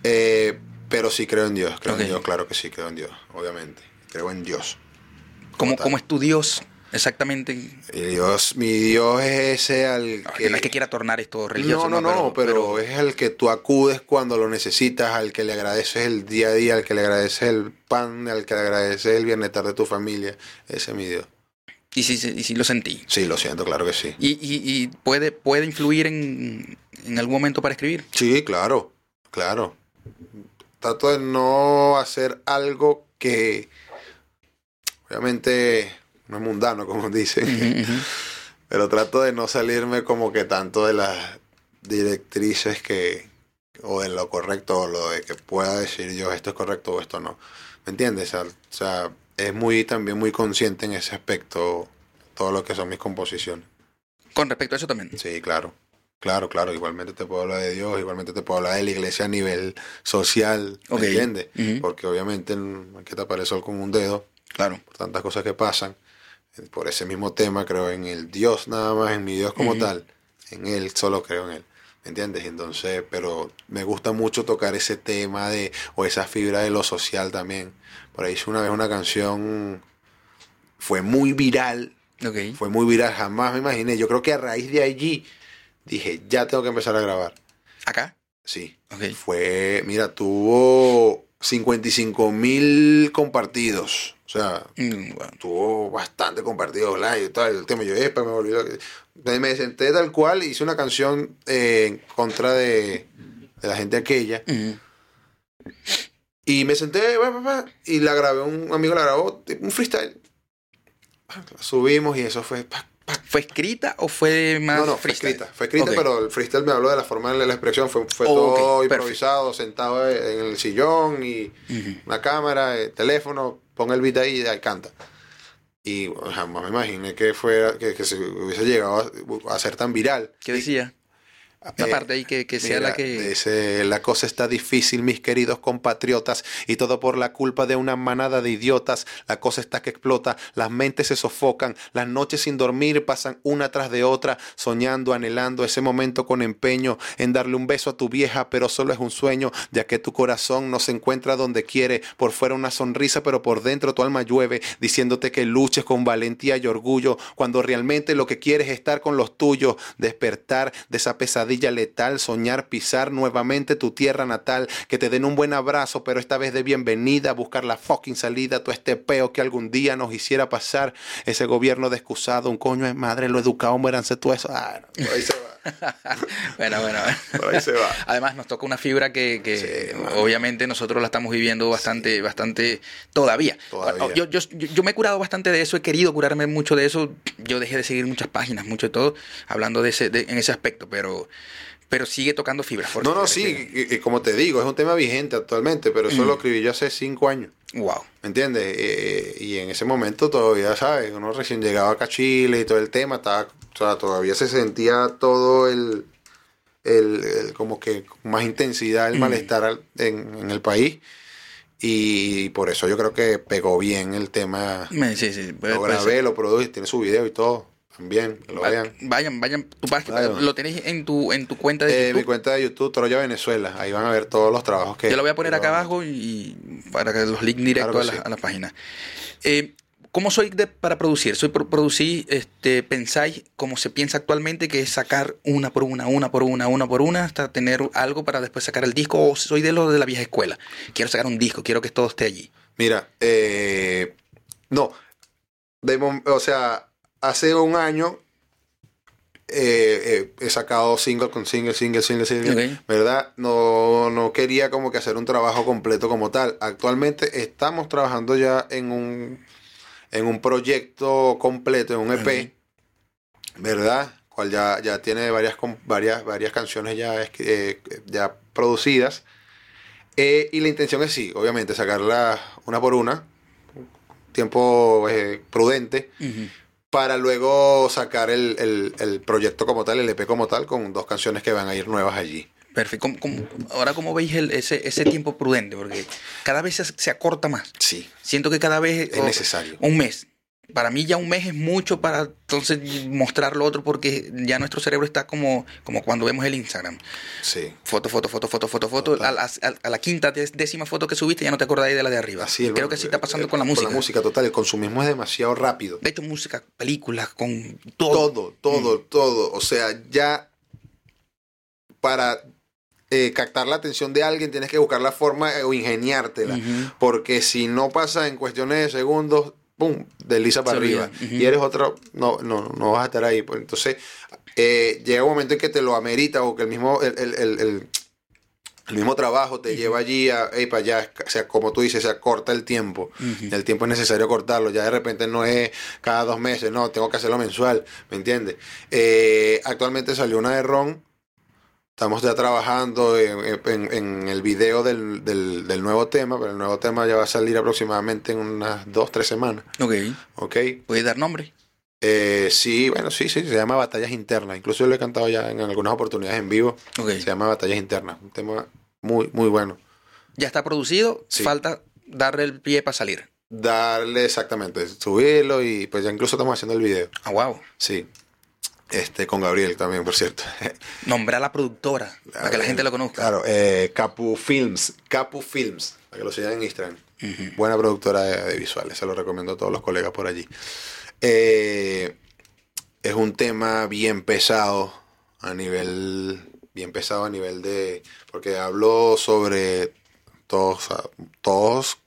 Eh, pero sí creo en Dios, creo Ok. en Dios, claro que sí, creo en Dios, obviamente. Creo en Dios. ¿Cómo, cómo es tu Dios exactamente? Y Dios, mi Dios es ese al No, que... no es que quiera tornar esto religioso. no, no, no, pero, es al que tú acudes cuando lo necesitas, al que le agradeces el día a día, al que le agradeces el pan, al que le agradeces el bienestar de tu familia. Ese es mi Dios. Y sí, sí, sí lo sentí. Sí, lo siento, claro que sí. Y, y- y puede, puede influir en, en algún momento para escribir. Sí, claro, claro. Trato de no hacer algo que obviamente no es mundano, como dicen, pero trato de no salirme como que tanto de las directrices que o de lo correcto o lo de que pueda decir yo esto es correcto o esto no. ¿Me entiendes? O sea, es muy también muy consciente en ese aspecto todo lo que son mis composiciones. Con respecto a eso también. Sí, claro. Claro, claro. Igualmente te puedo hablar de Dios, igualmente te puedo hablar de la iglesia a nivel social, ¿me entiendes? Porque obviamente hay que tapar el sol con un dedo Claro. por tantas cosas que pasan. Por ese mismo tema creo en el Dios nada más, en mi Dios como tal. En Él, solo creo en Él. ¿Me entiendes? Entonces, pero me gusta mucho tocar ese tema de, o esa fibra de lo social también. Por ahí hice una vez una canción, fue muy viral, fue muy viral, jamás me imaginé. Yo creo que a raíz de allí dije, ya tengo que empezar a grabar. ¿Acá? Sí. Fue, mira, tuvo 55 mil compartidos. O sea, Mm, bueno. tuvo bastante compartidos like y tal. El tema, yo, epa, me loco". Me senté tal cual, hice una canción eh, en contra de, de la gente aquella. Ujú. Y me senté, pa, y la grabé, un amigo la grabó, un freestyle. Subimos y eso fue... ¿Fue escrita o fue más No, no, fue escrita. Fue escrita, pero el freestyle me habló de la forma de la expresión. Fue, fue Oh, todo improvisado, sentado en el sillón y Ujú. una cámara, el teléfono, pon el beat ahí y ahí canta. Y jamás me imaginé que fuera, que, que se hubiese llegado a, a ser tan viral. ¿Qué decía? Una Eh, parte ahí que, que sea Mira, la que... dice, la cosa está difícil, mis queridos compatriotas, y todo por la culpa de una manada de idiotas. La cosa está que explota, las mentes se sofocan, las noches sin dormir pasan una tras de otra, soñando, anhelando ese momento con empeño en darle un beso a tu vieja, pero solo es un sueño, ya que tu corazón no se encuentra donde quiere, por fuera una sonrisa, pero por dentro tu alma llueve, diciéndote que luches con valentía y orgullo, cuando realmente lo que quieres es estar con los tuyos, despertar de esa pesadilla letal, soñar pisar nuevamente tu tierra natal, que te den un buen abrazo, pero esta vez de bienvenida, buscar la fucking salida, todo este peo que algún día nos hiciera pasar, ese gobierno de excusado, un coño de madre, lo educado, muéranse todo eso. Ah, no, ahí se va, bueno, bueno. por ahí se va. Además nos toca una fibra que, que Sí, obviamente nosotros la estamos viviendo bastante, bastante todavía. Yo, yo, yo me he curado bastante de eso, he querido curarme mucho de eso. Yo dejé de seguir muchas páginas, mucho de todo, hablando de ese, de- en ese aspecto, pero, pero sigue tocando fibras. No, no, sí, y, y como te digo, es un tema vigente actualmente, pero eso lo escribí yo hace cinco años. Wow. ¿Me entiendes? Eh, y en ese momento todavía, ¿sabes? Uno recién llegaba acá a Chile y todo el tema, estaba, o sea, todavía se sentía todo el, el, el- como que con más intensidad el Mm. malestar al- en, en el país. Y por eso yo creo que pegó bien el tema. Sí, sí. puede- Lo grabé, ser. lo produje, tiene su video y todo. También, que lo Va- vean. Vayan, vayan, tu página, Vayan. lo tenéis en tu, en tu cuenta de Eh, YouTube. mi cuenta de YouTube, Troya Venezuela. Ahí van a ver todos los trabajos que. Yo lo voy a poner acá abajo y, para que los links directos Claro a, sí. a la página. Eh, ¿Cómo soy de- para producir? Soy por producir, este, pensáis como se piensa actualmente, que es sacar una por una, una por una, una por una, hasta tener algo para después sacar el disco, o soy de los de la vieja escuela. Quiero sacar un disco, quiero que todo esté allí. Mira, eh, no, de o sea, hace un año eh, eh, he sacado single con single, single, single, single. ¿verdad? No, no quería como que hacer un trabajo completo como tal. Actualmente estamos trabajando ya en un, en un proyecto completo, en un EP, ¿verdad? Cual ya, ya tiene varias, varias, varias canciones ya, eh, ya producidas. Y la intención es sí, obviamente, sacarla una por una, tiempo prudente, Ujú. Para luego sacar el, el- el proyecto como tal, el EP como tal, con dos canciones que van a ir nuevas allí. Perfecto. ¿Cómo- cómo- ahora, ¿cómo veis el- ese, ese tiempo prudente? Porque cada vez se, se acorta más. Sí, Siento que cada vez... es o- necesario. Un mes. Para mí ya un mes es mucho para entonces mostrar lo otro porque ya nuestro cerebro está como, como cuando vemos el Instagram. Sí. Foto, foto, foto, foto, foto, foto. A, la- a- a la quinta, dé- décima foto que subiste ya no te acordáis de la de arriba. Así, Creo hermano. que así está pasando Eh, con la música. Con la música total, el consumismo es demasiado rápido. De hecho, música, películas, con todo. Todo, todo, todo. O sea, ya para eh, captar la atención de alguien tienes que buscar la forma eh, o ingeniártela. Porque si no pasa en cuestiones de segundos, pum, desliza para arriba. Y eres otro, no, no, no vas a estar ahí. Pues entonces, eh, llega un momento en que te lo amerita o que el mismo, el, el- el- mismo trabajo te lleva allí a, "Ey, para allá, o sea, como tú dices, se acorta el tiempo. El tiempo es necesario cortarlo. Ya de repente no es cada dos meses, no, tengo que hacerlo mensual, ¿me entiendes? Eh, actualmente salió una de Ron. Estamos ya trabajando en, en- en el video del, del- del nuevo tema, pero el nuevo tema ya va a salir aproximadamente en unas dos, tres semanas. Ok. ¿Ok? ¿Puedes dar nombre? Eh, sí, bueno, sí, sí, se llama Batallas Internas. Incluso yo lo he cantado ya en algunas oportunidades en vivo. Ok. Se llama Batallas Internas. Un tema muy, muy bueno. Ya está producido, Sí. falta darle el pie para salir. Darle exactamente, subirlo y pues ya incluso estamos haciendo el video. Ah, wow. Sí. Este, con Gabriel también, por cierto. Nombrar a la productora, para que la gente lo conozca. Claro, eh, Capu Films. Capu Films, para que lo sigan en Instagram. Buena productora de, de visuales, se lo recomiendo a todos los colegas por allí. Eh, es un tema bien pesado a nivel, bien pesado a nivel de, porque hablo sobre todos, a- todos,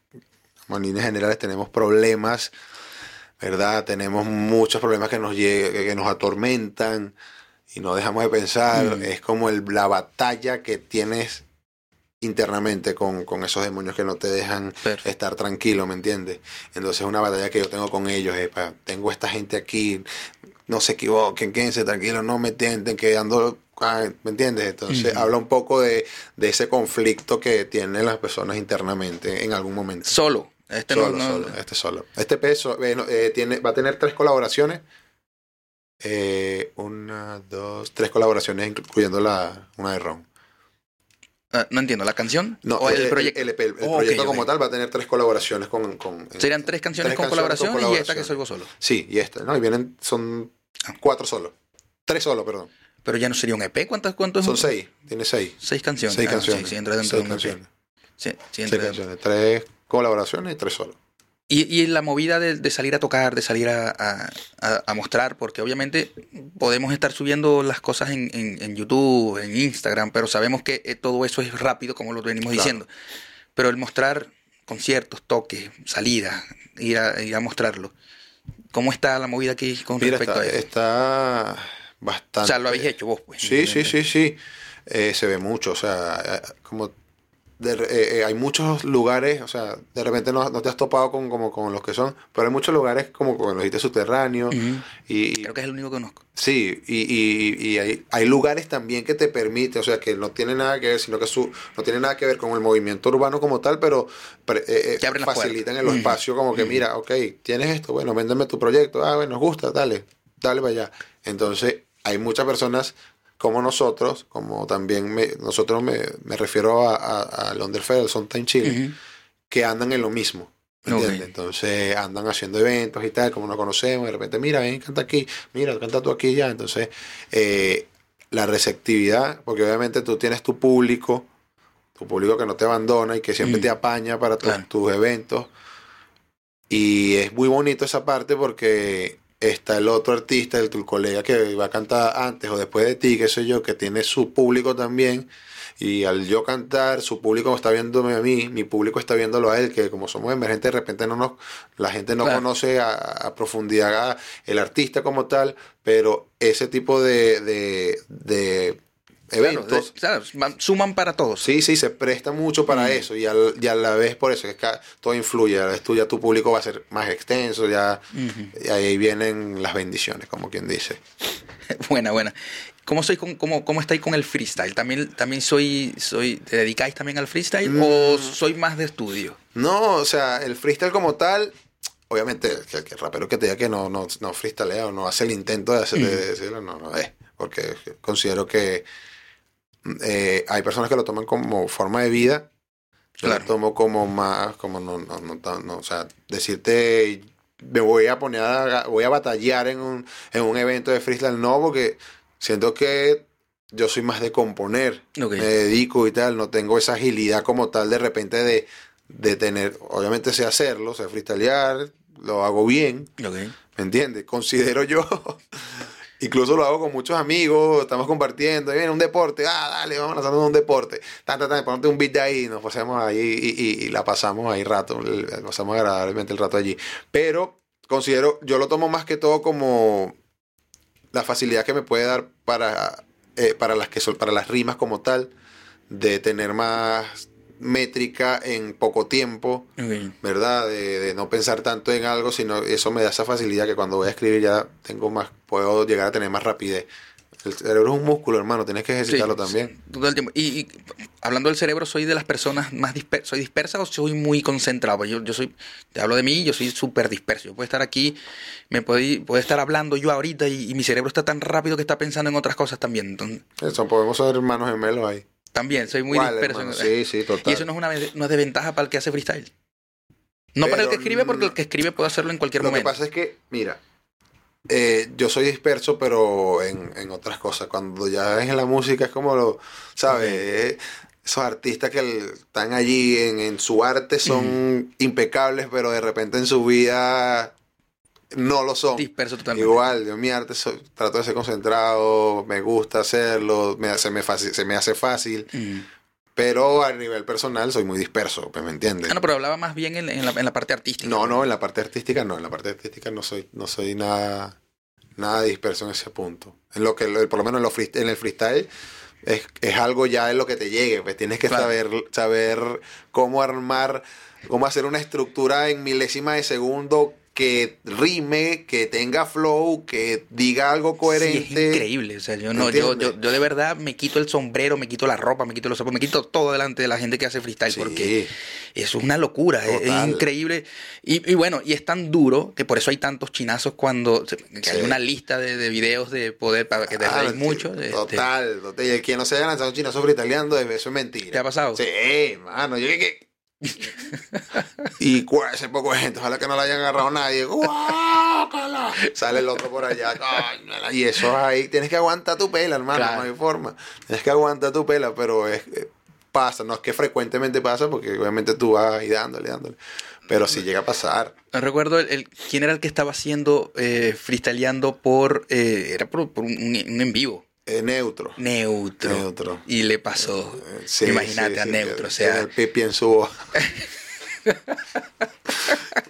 en líneas generales tenemos problemas, ¿verdad? Tenemos muchos problemas que nos, que nos atormentan y no dejamos de pensar. Mm. Es como el- la batalla que tienes internamente con, con esos demonios que no te dejan Perfecto. estar tranquilo, ¿me entiendes? Entonces es una batalla que yo tengo con ellos, epa, tengo esta gente aquí, no se equivoquen, quédense tranquilos, no me tienten, que ando, ah, ¿me entiendes? Entonces habla un poco de, de ese conflicto que tienen las personas internamente en algún momento. Solo. Este solo, no, no- solo, este solo. Este peso eh, no, eh, tiene, va a tener tres colaboraciones. Eh, una, dos, tres colaboraciones, incluyendo la, una de Ron. ah, no entiendo, ¿la canción? No, ¿O el, el, proyecto? el EP, el Oh, proyecto como tal va a tener tres colaboraciones con... con Serían tres canciones tres con canciones colaboración con y esta que vos solo. Sí, y esta, ¿no? Y vienen, son Ah. cuatro solos. Tres solos, perdón. Pero ya no sería un EP. ¿Cuántas, cuántos? Son seis, tiene seis. Seis canciones. Seis Ah, canciones. Sí, sí, entra dentro Seis de un EP. canciones. Sí, sí, Seis entra dentro. canciones. Tres colaboraciones y tres solos. Y, y la movida de, de salir a tocar, de salir a, a- mostrar, porque obviamente podemos estar subiendo las cosas en, en- en YouTube, en Instagram, pero sabemos que eh, todo eso es rápido, como lo venimos Claro. diciendo. Pero el mostrar conciertos, toques, salidas, ir a, ir a mostrarlo. ¿Cómo está la movida aquí con Mira, respecto está, a eso? está bastante... O sea, lo habéis hecho vos, pues. Sí, sí, sí, sí. Eh, se ve mucho, o sea, eh, como de eh, eh, hay muchos lugares, o sea, de repente no, no te has topado con, como, con los que son, pero hay muchos lugares como con los dijiste subterráneos y, Creo que es el único que conozco. sí, y, y- y hay, hay lugares también que te permiten, o sea, que no tiene nada que ver, sino que su, no tiene nada que ver con el movimiento urbano como tal, pero pre- eh, facilitan puertas. el espacio como que, mira, ok, tienes esto, bueno, véndeme tu proyecto, ah, bueno, nos gusta, dale, dale para allá. Entonces, hay muchas personas como nosotros, como también me- nosotros me, me refiero a, a, a Londerfeld, son Time Chile, que andan en lo mismo. ¿me Ok. entiendes? Entonces andan haciendo eventos y tal, como nos conocemos, de repente, mira, ven, canta aquí, mira, canta tú aquí ya. Entonces, eh, la receptividad, porque obviamente tú tienes tu público, tu público que no te abandona y que siempre Mm. te apaña para tus- Claro. tus eventos. Y es muy bonito esa parte porque está el otro artista, el tu colega que va a cantar antes o después de ti, qué sé yo, que tiene su público también. Y al yo cantar, su público está viéndome a mí, mi público está viéndolo a él, que como somos emergentes, de repente no nos, la gente no Claro. conoce a, a profundidad el artista como tal, pero ese tipo de, de, de Claro, eventos, de- claro, suman para todos. sí, sí, se presta mucho para Mm. eso y, al- y a la vez por eso es que todo influye, a la vez tú, ya tu público va a ser más extenso, ya Ujú. y ahí vienen las bendiciones, como quien dice. Buena, buena. ¿Cómo, soy con, cómo, ¿Cómo estáis con el freestyle? ¿También, también soy, soy, te dedicáis también al freestyle o Mm. soy más de estudio? No, o sea, el freestyle como tal, obviamente, que el rapero que te diga que no, no, no freestylea o no hace el intento de, hacer, de Mm. decirlo, no, no es. Porque considero que eh, hay personas que lo toman como forma de vida. Yo Claro. lo tomo como más, como no, no, no, o sea, decirte, me voy a poner a, voy a batallar en un, en un evento de freestyle, no, porque siento que yo soy más de componer me dedico y tal, no tengo esa agilidad como tal de repente de, de tener, obviamente sé hacerlo, sé freestylear, lo hago bien, Ok. ¿me entiendes? Considero yo Incluso lo hago con muchos amigos, estamos compartiendo, viene un deporte, ah, dale, vamos hacer un deporte. Tan, tan, tan, ponte un beat de ahí, nos pasamos ahí y, la pasamos ahí rato, pasamos agradablemente el rato allí. Pero considero, yo lo tomo más que todo como la facilidad que me puede dar para, eh, para, las, que son, para las rimas como tal, de tener más métrica en poco tiempo. ¿verdad? De, de no pensar tanto en algo, sino eso me da esa facilidad que cuando voy a escribir ya tengo más, puedo llegar a tener más rapidez. El cerebro es un músculo, hermano, tienes que ejercitarlo Sí, también. sí, todo el tiempo. Y, y hablando del cerebro, ¿soy de las personas más dispersas? ¿Soy dispersa o soy muy concentrado? Yo, yo soy, te hablo de mí, yo soy súper disperso. Yo puedo estar aquí, me puedo, puedo estar hablando yo ahorita y, y mi cerebro está tan rápido que está pensando en otras cosas también. Entonces, Eso, podemos ser hermanos gemelos ahí. También soy muy Igual, disperso. hermano, Sí, sí, total. Y eso no es una no es de ventaja para el que hace freestyle. No para el que escribe, porque el que escribe puede hacerlo en cualquier Lo que momento. pasa es que, mira, eh, yo soy disperso, pero en, en otras cosas. Cuando ya es en la música es como lo, ¿sabes? Esos artistas que el- están allí en, en su arte son impecables, pero de repente en su vida no lo son. Disperso totalmente. Igual, yo mi arte trato de ser concentrado, me gusta hacerlo, me, se, me fácil- se me hace fácil, Mm. pero a nivel personal soy muy disperso, pues, ¿me entiendes? Ah, no, pero hablaba más bien en, en la, en la parte artística. No, no, en la parte artística no, en la parte artística no soy, no soy nada, nada disperso en ese punto. En lo que, por lo menos en, lo freest- en el freestyle es, es algo ya en lo que te llegue, pues tienes que Claro. saber, saber cómo armar, cómo hacer una estructura en milésima de segundo que rime, que tenga flow, que diga algo Sí, coherente. es increíble. O sea, yo no, yo, yo, yo de verdad me quito el sombrero, me quito la ropa, me quito los zapatos, me quito todo delante de la gente que hace freestyle Sí. porque es una locura, es, increíble. Y, y bueno, y es tan duro que por eso hay tantos chinazos cuando que hay una lista de, de videos de poder para que te Ah, reís mucho. este, Total, total. Y el quien no se haya lanzado un chinazo fritaleando, eso es mentira. ¿Te ha pasado? Sí, mano, yo que... y ese poco de gente, ojalá que no le hayan agarrado nadie. ¡Guácala! Sale el otro por allá. Y eso ahí, tienes que aguantar tu pela, hermano, Claro. no hay forma. Tienes que aguantar tu pela, pero es eh, pasa, no es que frecuentemente pasa, porque obviamente tú vas ahí dándole, dándole. Pero sí llega a pasar. No recuerdo el, el- quién era el que estaba haciendo eh, freestyleando por eh, era por, por un, un en vivo. Es neutro. Neutro. Neutro. Y le pasó. Eh, sí, Imagínate sí, a sí, Neutro. O sea, el pipi en su boca.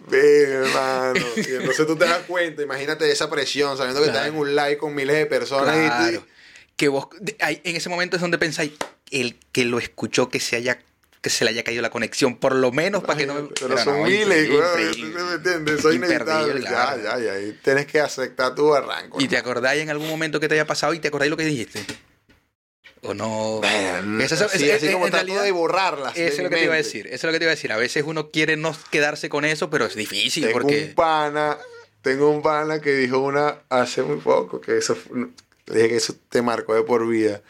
Bien, hermano. Y entonces tú te das cuenta, imagínate esa presión, sabiendo que Claro. estás en un live con miles de personas y tú- Claro. Que vos, en ese momento es donde pensáis, el que lo escuchó, que se haya que se le haya caído la conexión, por lo menos para que no me... Pero, Pero son no, miles, güey, increíble. ¿tú me entiendes? Inevitable. claro. Ya, ya, ya. Y tienes que aceptar tu barranco. ¿Y te acordáis en algún momento que te haya pasado y te acordáis lo que dijiste? ¿O no? Esa es- así, es- así es- como en realidad, de borrarlas. de Eso es lo que te iba a decir. Eso es lo que te iba a decir. A veces uno quiere no quedarse con eso, pero es difícil Tengo porque... un pana, tengo un pana que dijo una hace muy poco, que eso fue- le dije que eso te marcó de por vida.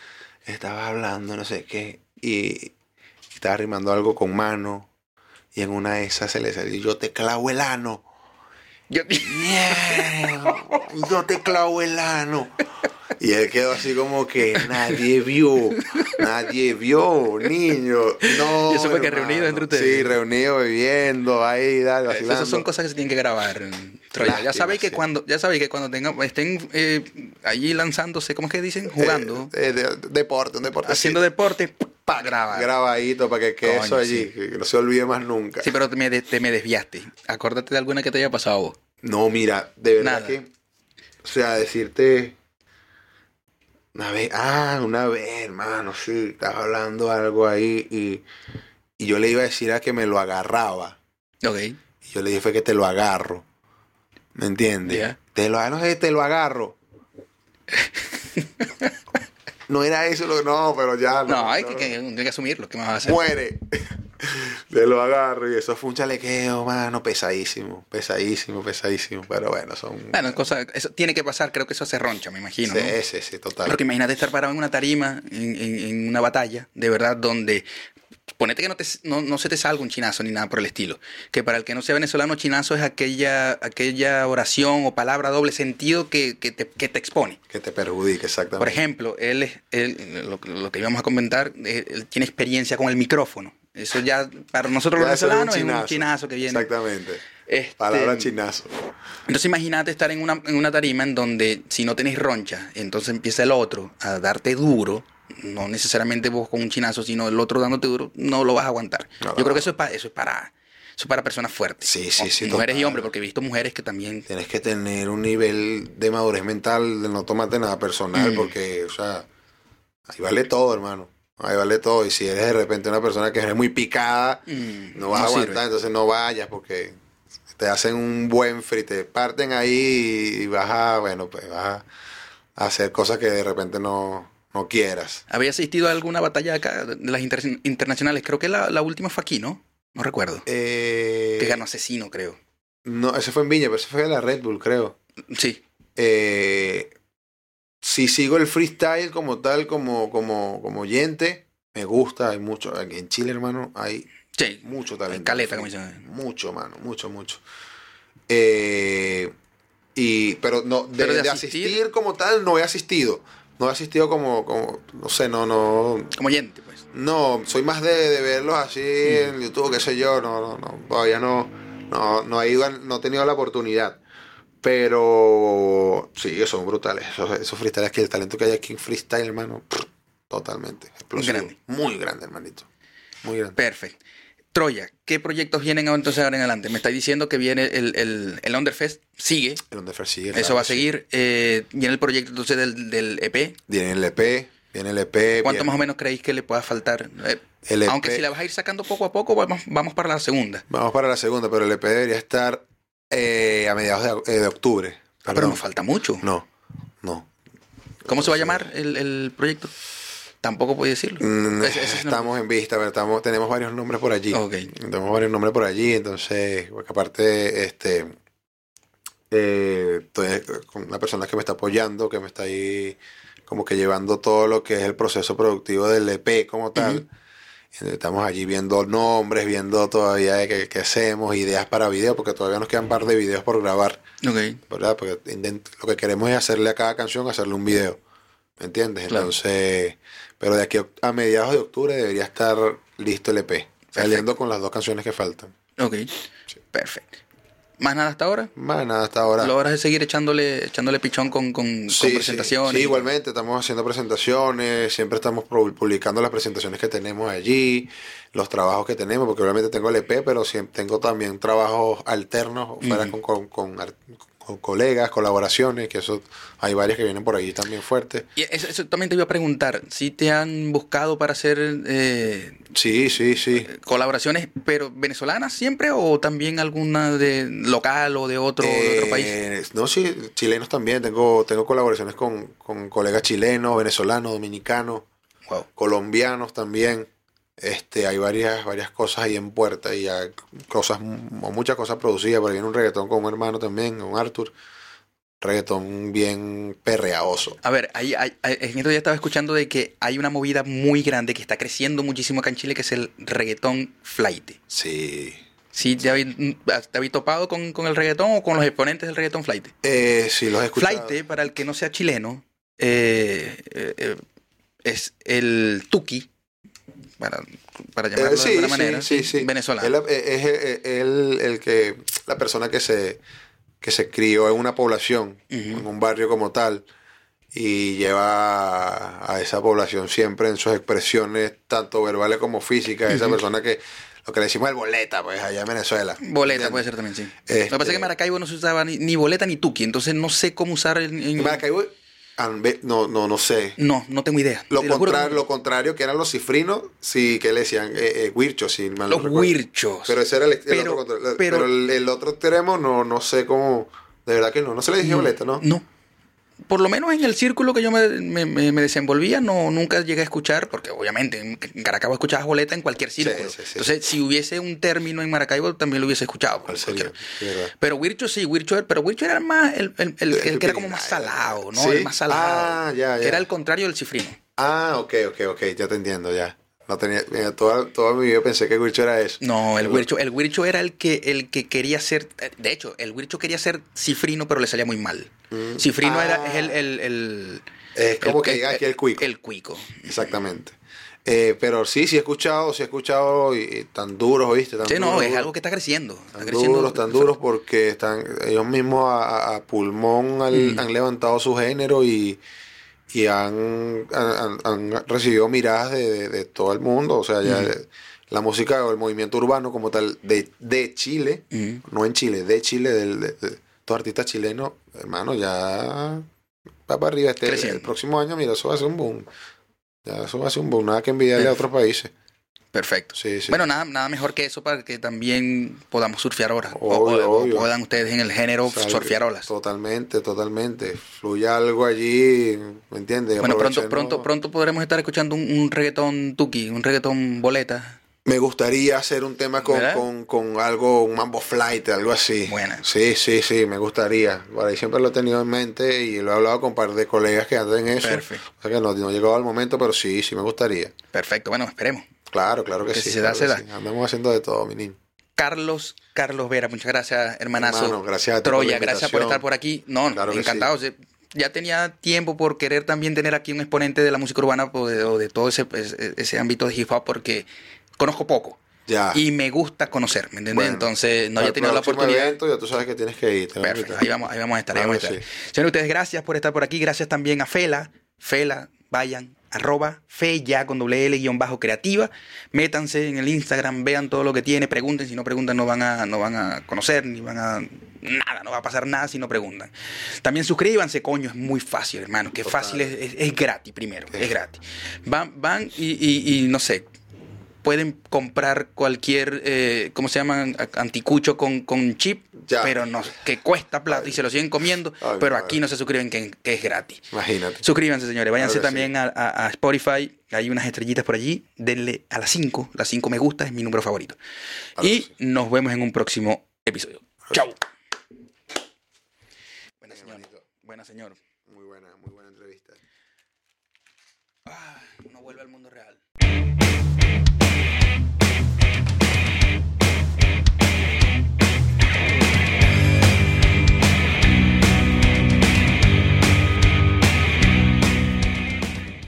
Estaba hablando, no sé qué, y estaba rimando algo con mano, y en una de esas se le salió, yo te clavo el ano. Yo- yo te clavo el ano. Y él quedó así como que nadie vio, nadie vio, niño. No, ¿Y eso fue que hermano. reunidos entre ustedes? Sí, reunidos, bebiendo, ahí, dale, vacilando. Esas son cosas que se tienen que grabar. Troya. Ya sabéis que sí. cuando, ya sabéis que cuando tengan, estén eh, allí lanzándose, ¿cómo es que dicen? Jugando, Eh, eh, de- deporte, un deporte. haciendo deporte, pa, graba. Grabadito para que quede Coño, eso allí, sí. que no se olvide más nunca. Sí, pero te me, te me desviaste. Acuérdate de alguna que te haya pasado a vos. No, mira, de verdad Nada. que. O sea, decirte. Una vez, ah, una vez, hermano, sí, estaba hablando algo ahí y, y yo le iba a decir a que me lo agarraba. Ok. Y yo le dije fue que te lo agarro. ¿Me entiendes? Te lo no sé, te lo agarro. no era eso lo no, pero ya No, hay que, que, hay que asumirlo. ¿Qué más vas a hacer? muere. Te lo agarro y eso fue un chalequeo, mano, pesadísimo, pesadísimo, pesadísimo. Pero bueno, son. Bueno, cosa, eso tiene que pasar. Creo que eso se roncha, me imagino. sí, ¿no? sí, sí, total. Porque imagínate estar parado en una tarima, en, en- en una batalla, de verdad, donde ponete que no, te, no, no se te salga un chinazo ni nada por el estilo. Que para el que no sea venezolano, chinazo es aquella, aquella oración o palabra doble sentido que, que te, que te expone. Que te perjudique, exactamente. Por ejemplo, él, él lo, lo que íbamos a comentar, él tiene experiencia con el micrófono. Eso ya, para nosotros los venezolanos, es un chinazo. chinazo que viene. Exactamente. Este, Palabra chinazo. Entonces imagínate estar en una, en una tarima en donde si no tenés roncha, entonces empieza el otro a darte duro, no necesariamente vos con un chinazo, sino el otro dándote duro, no lo vas a aguantar. No, Yo no. creo que eso es para, eso es para, eso es para personas fuertes. Sí, sí, sí, Mujeres y hombres, porque he visto mujeres que también. Tienes que tener un nivel de madurez mental, de no tomarte nada personal, Mm. porque, o sea, ahí vale todo, hermano. Ahí vale todo. Y si eres de repente una persona que eres muy picada, mm, no vas a sirve. aguantar, entonces no vayas porque te hacen un buen free, te parten ahí y vas a, bueno, pues vas a hacer cosas que de repente no, no quieras. ¿Había asistido a alguna batalla acá de las inter- internacionales? Creo que la, la última fue aquí, ¿no? No recuerdo. Eh, que ganó Asesino, creo. No, ese fue en Viña, pero ese fue de la Red Bull, creo. Sí. Eh, si sigo el freestyle como tal, como, como, como oyente, me gusta, hay mucho. Aquí en Chile, hermano, hay Sí. mucho talento. Caleta, como dicen. Mucho, mano, mucho, mucho. Eh, y, pero no, de, Pero de asistir como tal, no he asistido. No he asistido como, como no sé, no, no, Como oyente, pues. no, soy más de, de verlos así en YouTube, qué sé yo, no, no, no, todavía no, no, no he ido, no he tenido la oportunidad. Pero sí, son brutales. Esos, esos freestyles que el talento que hay aquí en freestyle, hermano, totalmente. Explosivo. Grande. Muy grande, hermanito. Muy grande. Perfecto. Troya, ¿qué proyectos vienen entonces ahora en adelante? Me está diciendo que viene el, el, el Underfest, sigue, El Underfair sigue. eso claro, va a sí. seguir. eh, viene el proyecto entonces del, del EP. Viene el EP, viene el EP. ¿Cuánto viene más o menos creéis que le pueda faltar? Eh, el EP. aunque si la vas a ir sacando poco a poco, vamos, vamos para la segunda. Vamos para la segunda, pero el EP debería estar eh, a mediados de, eh, de octubre. Ah, pero nos falta mucho. No, no. ¿Cómo se va a llamar el, el proyecto? Tampoco puedo decirlo. Mm, Ese- ese estamos en vista, pero estamos, tenemos varios nombres por allí. Ok. Tenemos varios nombres por allí, entonces, porque aparte, este, eh, estoy con una persona que me está apoyando, que me está ahí como que llevando todo lo que es el proceso productivo del EP como tal. Estamos allí viendo nombres, viendo todavía qué, qué hacemos, ideas para video, porque todavía nos quedan un par de videos por grabar, Ok. ¿verdad? Porque lo que queremos es hacerle a cada canción, hacerle un video, ¿me entiendes? Claro. Entonces, pero de aquí a- mediados de octubre debería estar listo el EP, saliendo con las dos canciones que faltan. Ok. Perfecto. ¿Más nada hasta ahora? Más nada hasta ahora. Lo hora es seguir echándole, echándole pichón con, con, con Sí, sí. presentaciones. Sí, igualmente, estamos haciendo presentaciones, siempre estamos pu- publicando las presentaciones que tenemos allí, los trabajos que tenemos, porque obviamente tengo el EP, pero siempre tengo también trabajos alternos fuera con, con, con colegas, colaboraciones, que eso hay varias que vienen por ahí también fuertes. Y eso, eso también te iba a preguntar, si te han buscado para hacer eh, Sí, sí, sí. colaboraciones, pero venezolanas siempre o también alguna de local o de otro, de otro país? Eh, No, sí, chilenos también. Tengo, tengo colaboraciones con, con colegas chilenos, venezolanos, dominicanos. Wow. colombianos también. Este, hay varias, varias cosas ahí en puerta y ya cosas, o muchas cosas producidas. Ahí viene un reggaetón con un hermano también, un Arthur. Reggaetón bien perreaoso. A ver, hay, hay- en estos días estaba escuchando de que hay una movida muy grande que está creciendo muchísimo acá en Chile, que es el reggaetón flight. Sí. ¿Sí te habéis, te habéis topado con, con el reggaetón o con los exponentes del reggaetón flight? Eh, sí, los he escuchado. Flight, para el que no sea chileno, eh, eh, eh, es el tuki, para, para llamarlo Eh, sí, de alguna sí, manera, sí, sí. venezolano. Él, eh, es eh, él el que, la persona que se, que se crió en una población, en un barrio como tal, y lleva a, esa población siempre en sus expresiones, tanto verbales como físicas. Esa persona que, lo que le decimos el boleta, pues allá en Venezuela. Boleta ¿Entiendes? puede ser también, sí. Este- Lo que pasa es que en Maracaibo no se usaba ni, ni boleta ni tuki, entonces no sé cómo usar en- En Maracaibo, no, no, no sé. No, no tengo idea. Lo, que contrario, no. lo contrario que eran los cifrinos, sí, que le decían eh, eh, huirchos, si mal no Los recuerdo. huirchos. Pero ese era el, el Pero- otro contrario. pero- Pero, el, el otro extremo no, no sé cómo. De verdad que no. No se le dije boleta, ¿no? No. Por lo menos en el círculo que yo me, me- me- desenvolvía, no, nunca llegué a escuchar, porque obviamente en Caracabo escuchabas boleta en cualquier círculo. sí, sí. Entonces, si hubiese un término en Maracaibo, también lo hubiese escuchado. Pero Wircho sí, Wircho, era- pero Wircho era más el, el- el- que era como más salado, ¿no? El más salado. Ah, ya, ya. Que era el contrario del cifrino. Ah, ok, ok, ok. Ya te entiendo, ya. No tenía. Mira, toda, toda mi vida pensé que Wilcho era eso. No, el Wircho, el Wircho era el que, el que quería ser. De hecho, el Wircho quería ser cifrino, pero le salía muy mal. Mm. Cifrino Ah. era es el, el, el- Es como el- que diga aquí el cuico. El cuico. Exactamente. Eh, pero sí, sí he escuchado, sí he escuchado y, y tan duros, ¿oíste? Tan Sí, no, es algo que está creciendo. Está Tan creciendo. duros, tan duros porque están ellos mismos a, pulmón Mm. han levantado su género y, y han, han, han recibido miradas de, de- de todo el mundo. O sea, ya la música o el movimiento urbano como tal de, de Chile, no en Chile, de Chile, del, de, todos artistas chilenos, hermano, ya va para arriba. Este, el próximo año, mira, eso va a ser un boom. Ya eso va a ser un boom, nada que envidiarle a otros países. Perfecto. Sí, sí. Bueno, nada, nada mejor que eso para que también podamos surfear olas. O- Obvio, o, o obvio. puedan ustedes en el género O sea, surfear olas. Totalmente, totalmente. Fluye algo allí, ¿me entiendes? Bueno, pronto, pronto, pronto podremos estar escuchando un, un reggaetón tuki, un reggaetón boleta. Me gustaría hacer un tema con, con, con algo, un mambo flight, algo así. Buena. Sí, sí, sí, me gustaría. Por ahí siempre lo he tenido en mente y lo he hablado con un par de colegas que andan en eso. Perfecto. O sea que no, no llegado al momento, pero sí, sí me gustaría. Perfecto, bueno, esperemos. Claro, claro que, Que sí. si se da, claro se da. Andamos haciendo de todo, mi niño. Carlos, Carlos Vera, muchas gracias, hermanazo. Hermano, gracias a ti por Troya, la gracias por estar por aquí. No, Claro encantado. Ya tenía tiempo por querer también tener aquí un exponente de la música urbana o de, o de todo ese, ese, ese ámbito de hip hop porque conozco poco Ya. y me gusta conocer, ¿me entiendes? Bueno, Entonces, no había tenido la oportunidad. evento, ya tú sabes que tienes que ir. Perfecto, ahí vamos, ahí vamos a estar, ahí Claro vamos a estar. Señores, ustedes gracias por estar por aquí, gracias también a Fela, Fela, vayan, arroba, fe ya con doble L guion bajo creativa, métanse en el Instagram, vean todo lo que tiene, pregunten, si no preguntan no van a, no van a conocer, ni van a, nada, no va a pasar nada si no preguntan. También suscríbanse, coño, es muy fácil, hermano, que fácil, es, es- es gratis primero, es gratis. Van, van y, y- y no sé, pueden comprar cualquier, eh, ¿cómo se llaman? A- Anticucho con, con chip, Ya. pero no, que cuesta plata y se lo siguen comiendo, Ay, pero madre. aquí no se suscriben que, que es gratis. Imagínate. Suscríbanse, señores. Váyanse también a, a- a Spotify. Hay unas estrellitas por allí. Denle a las 5. Las 5 me gusta, es mi número favorito. Y sí. nos vemos en un próximo episodio. Chau. Buena, señor. hermanito. Buena, señor.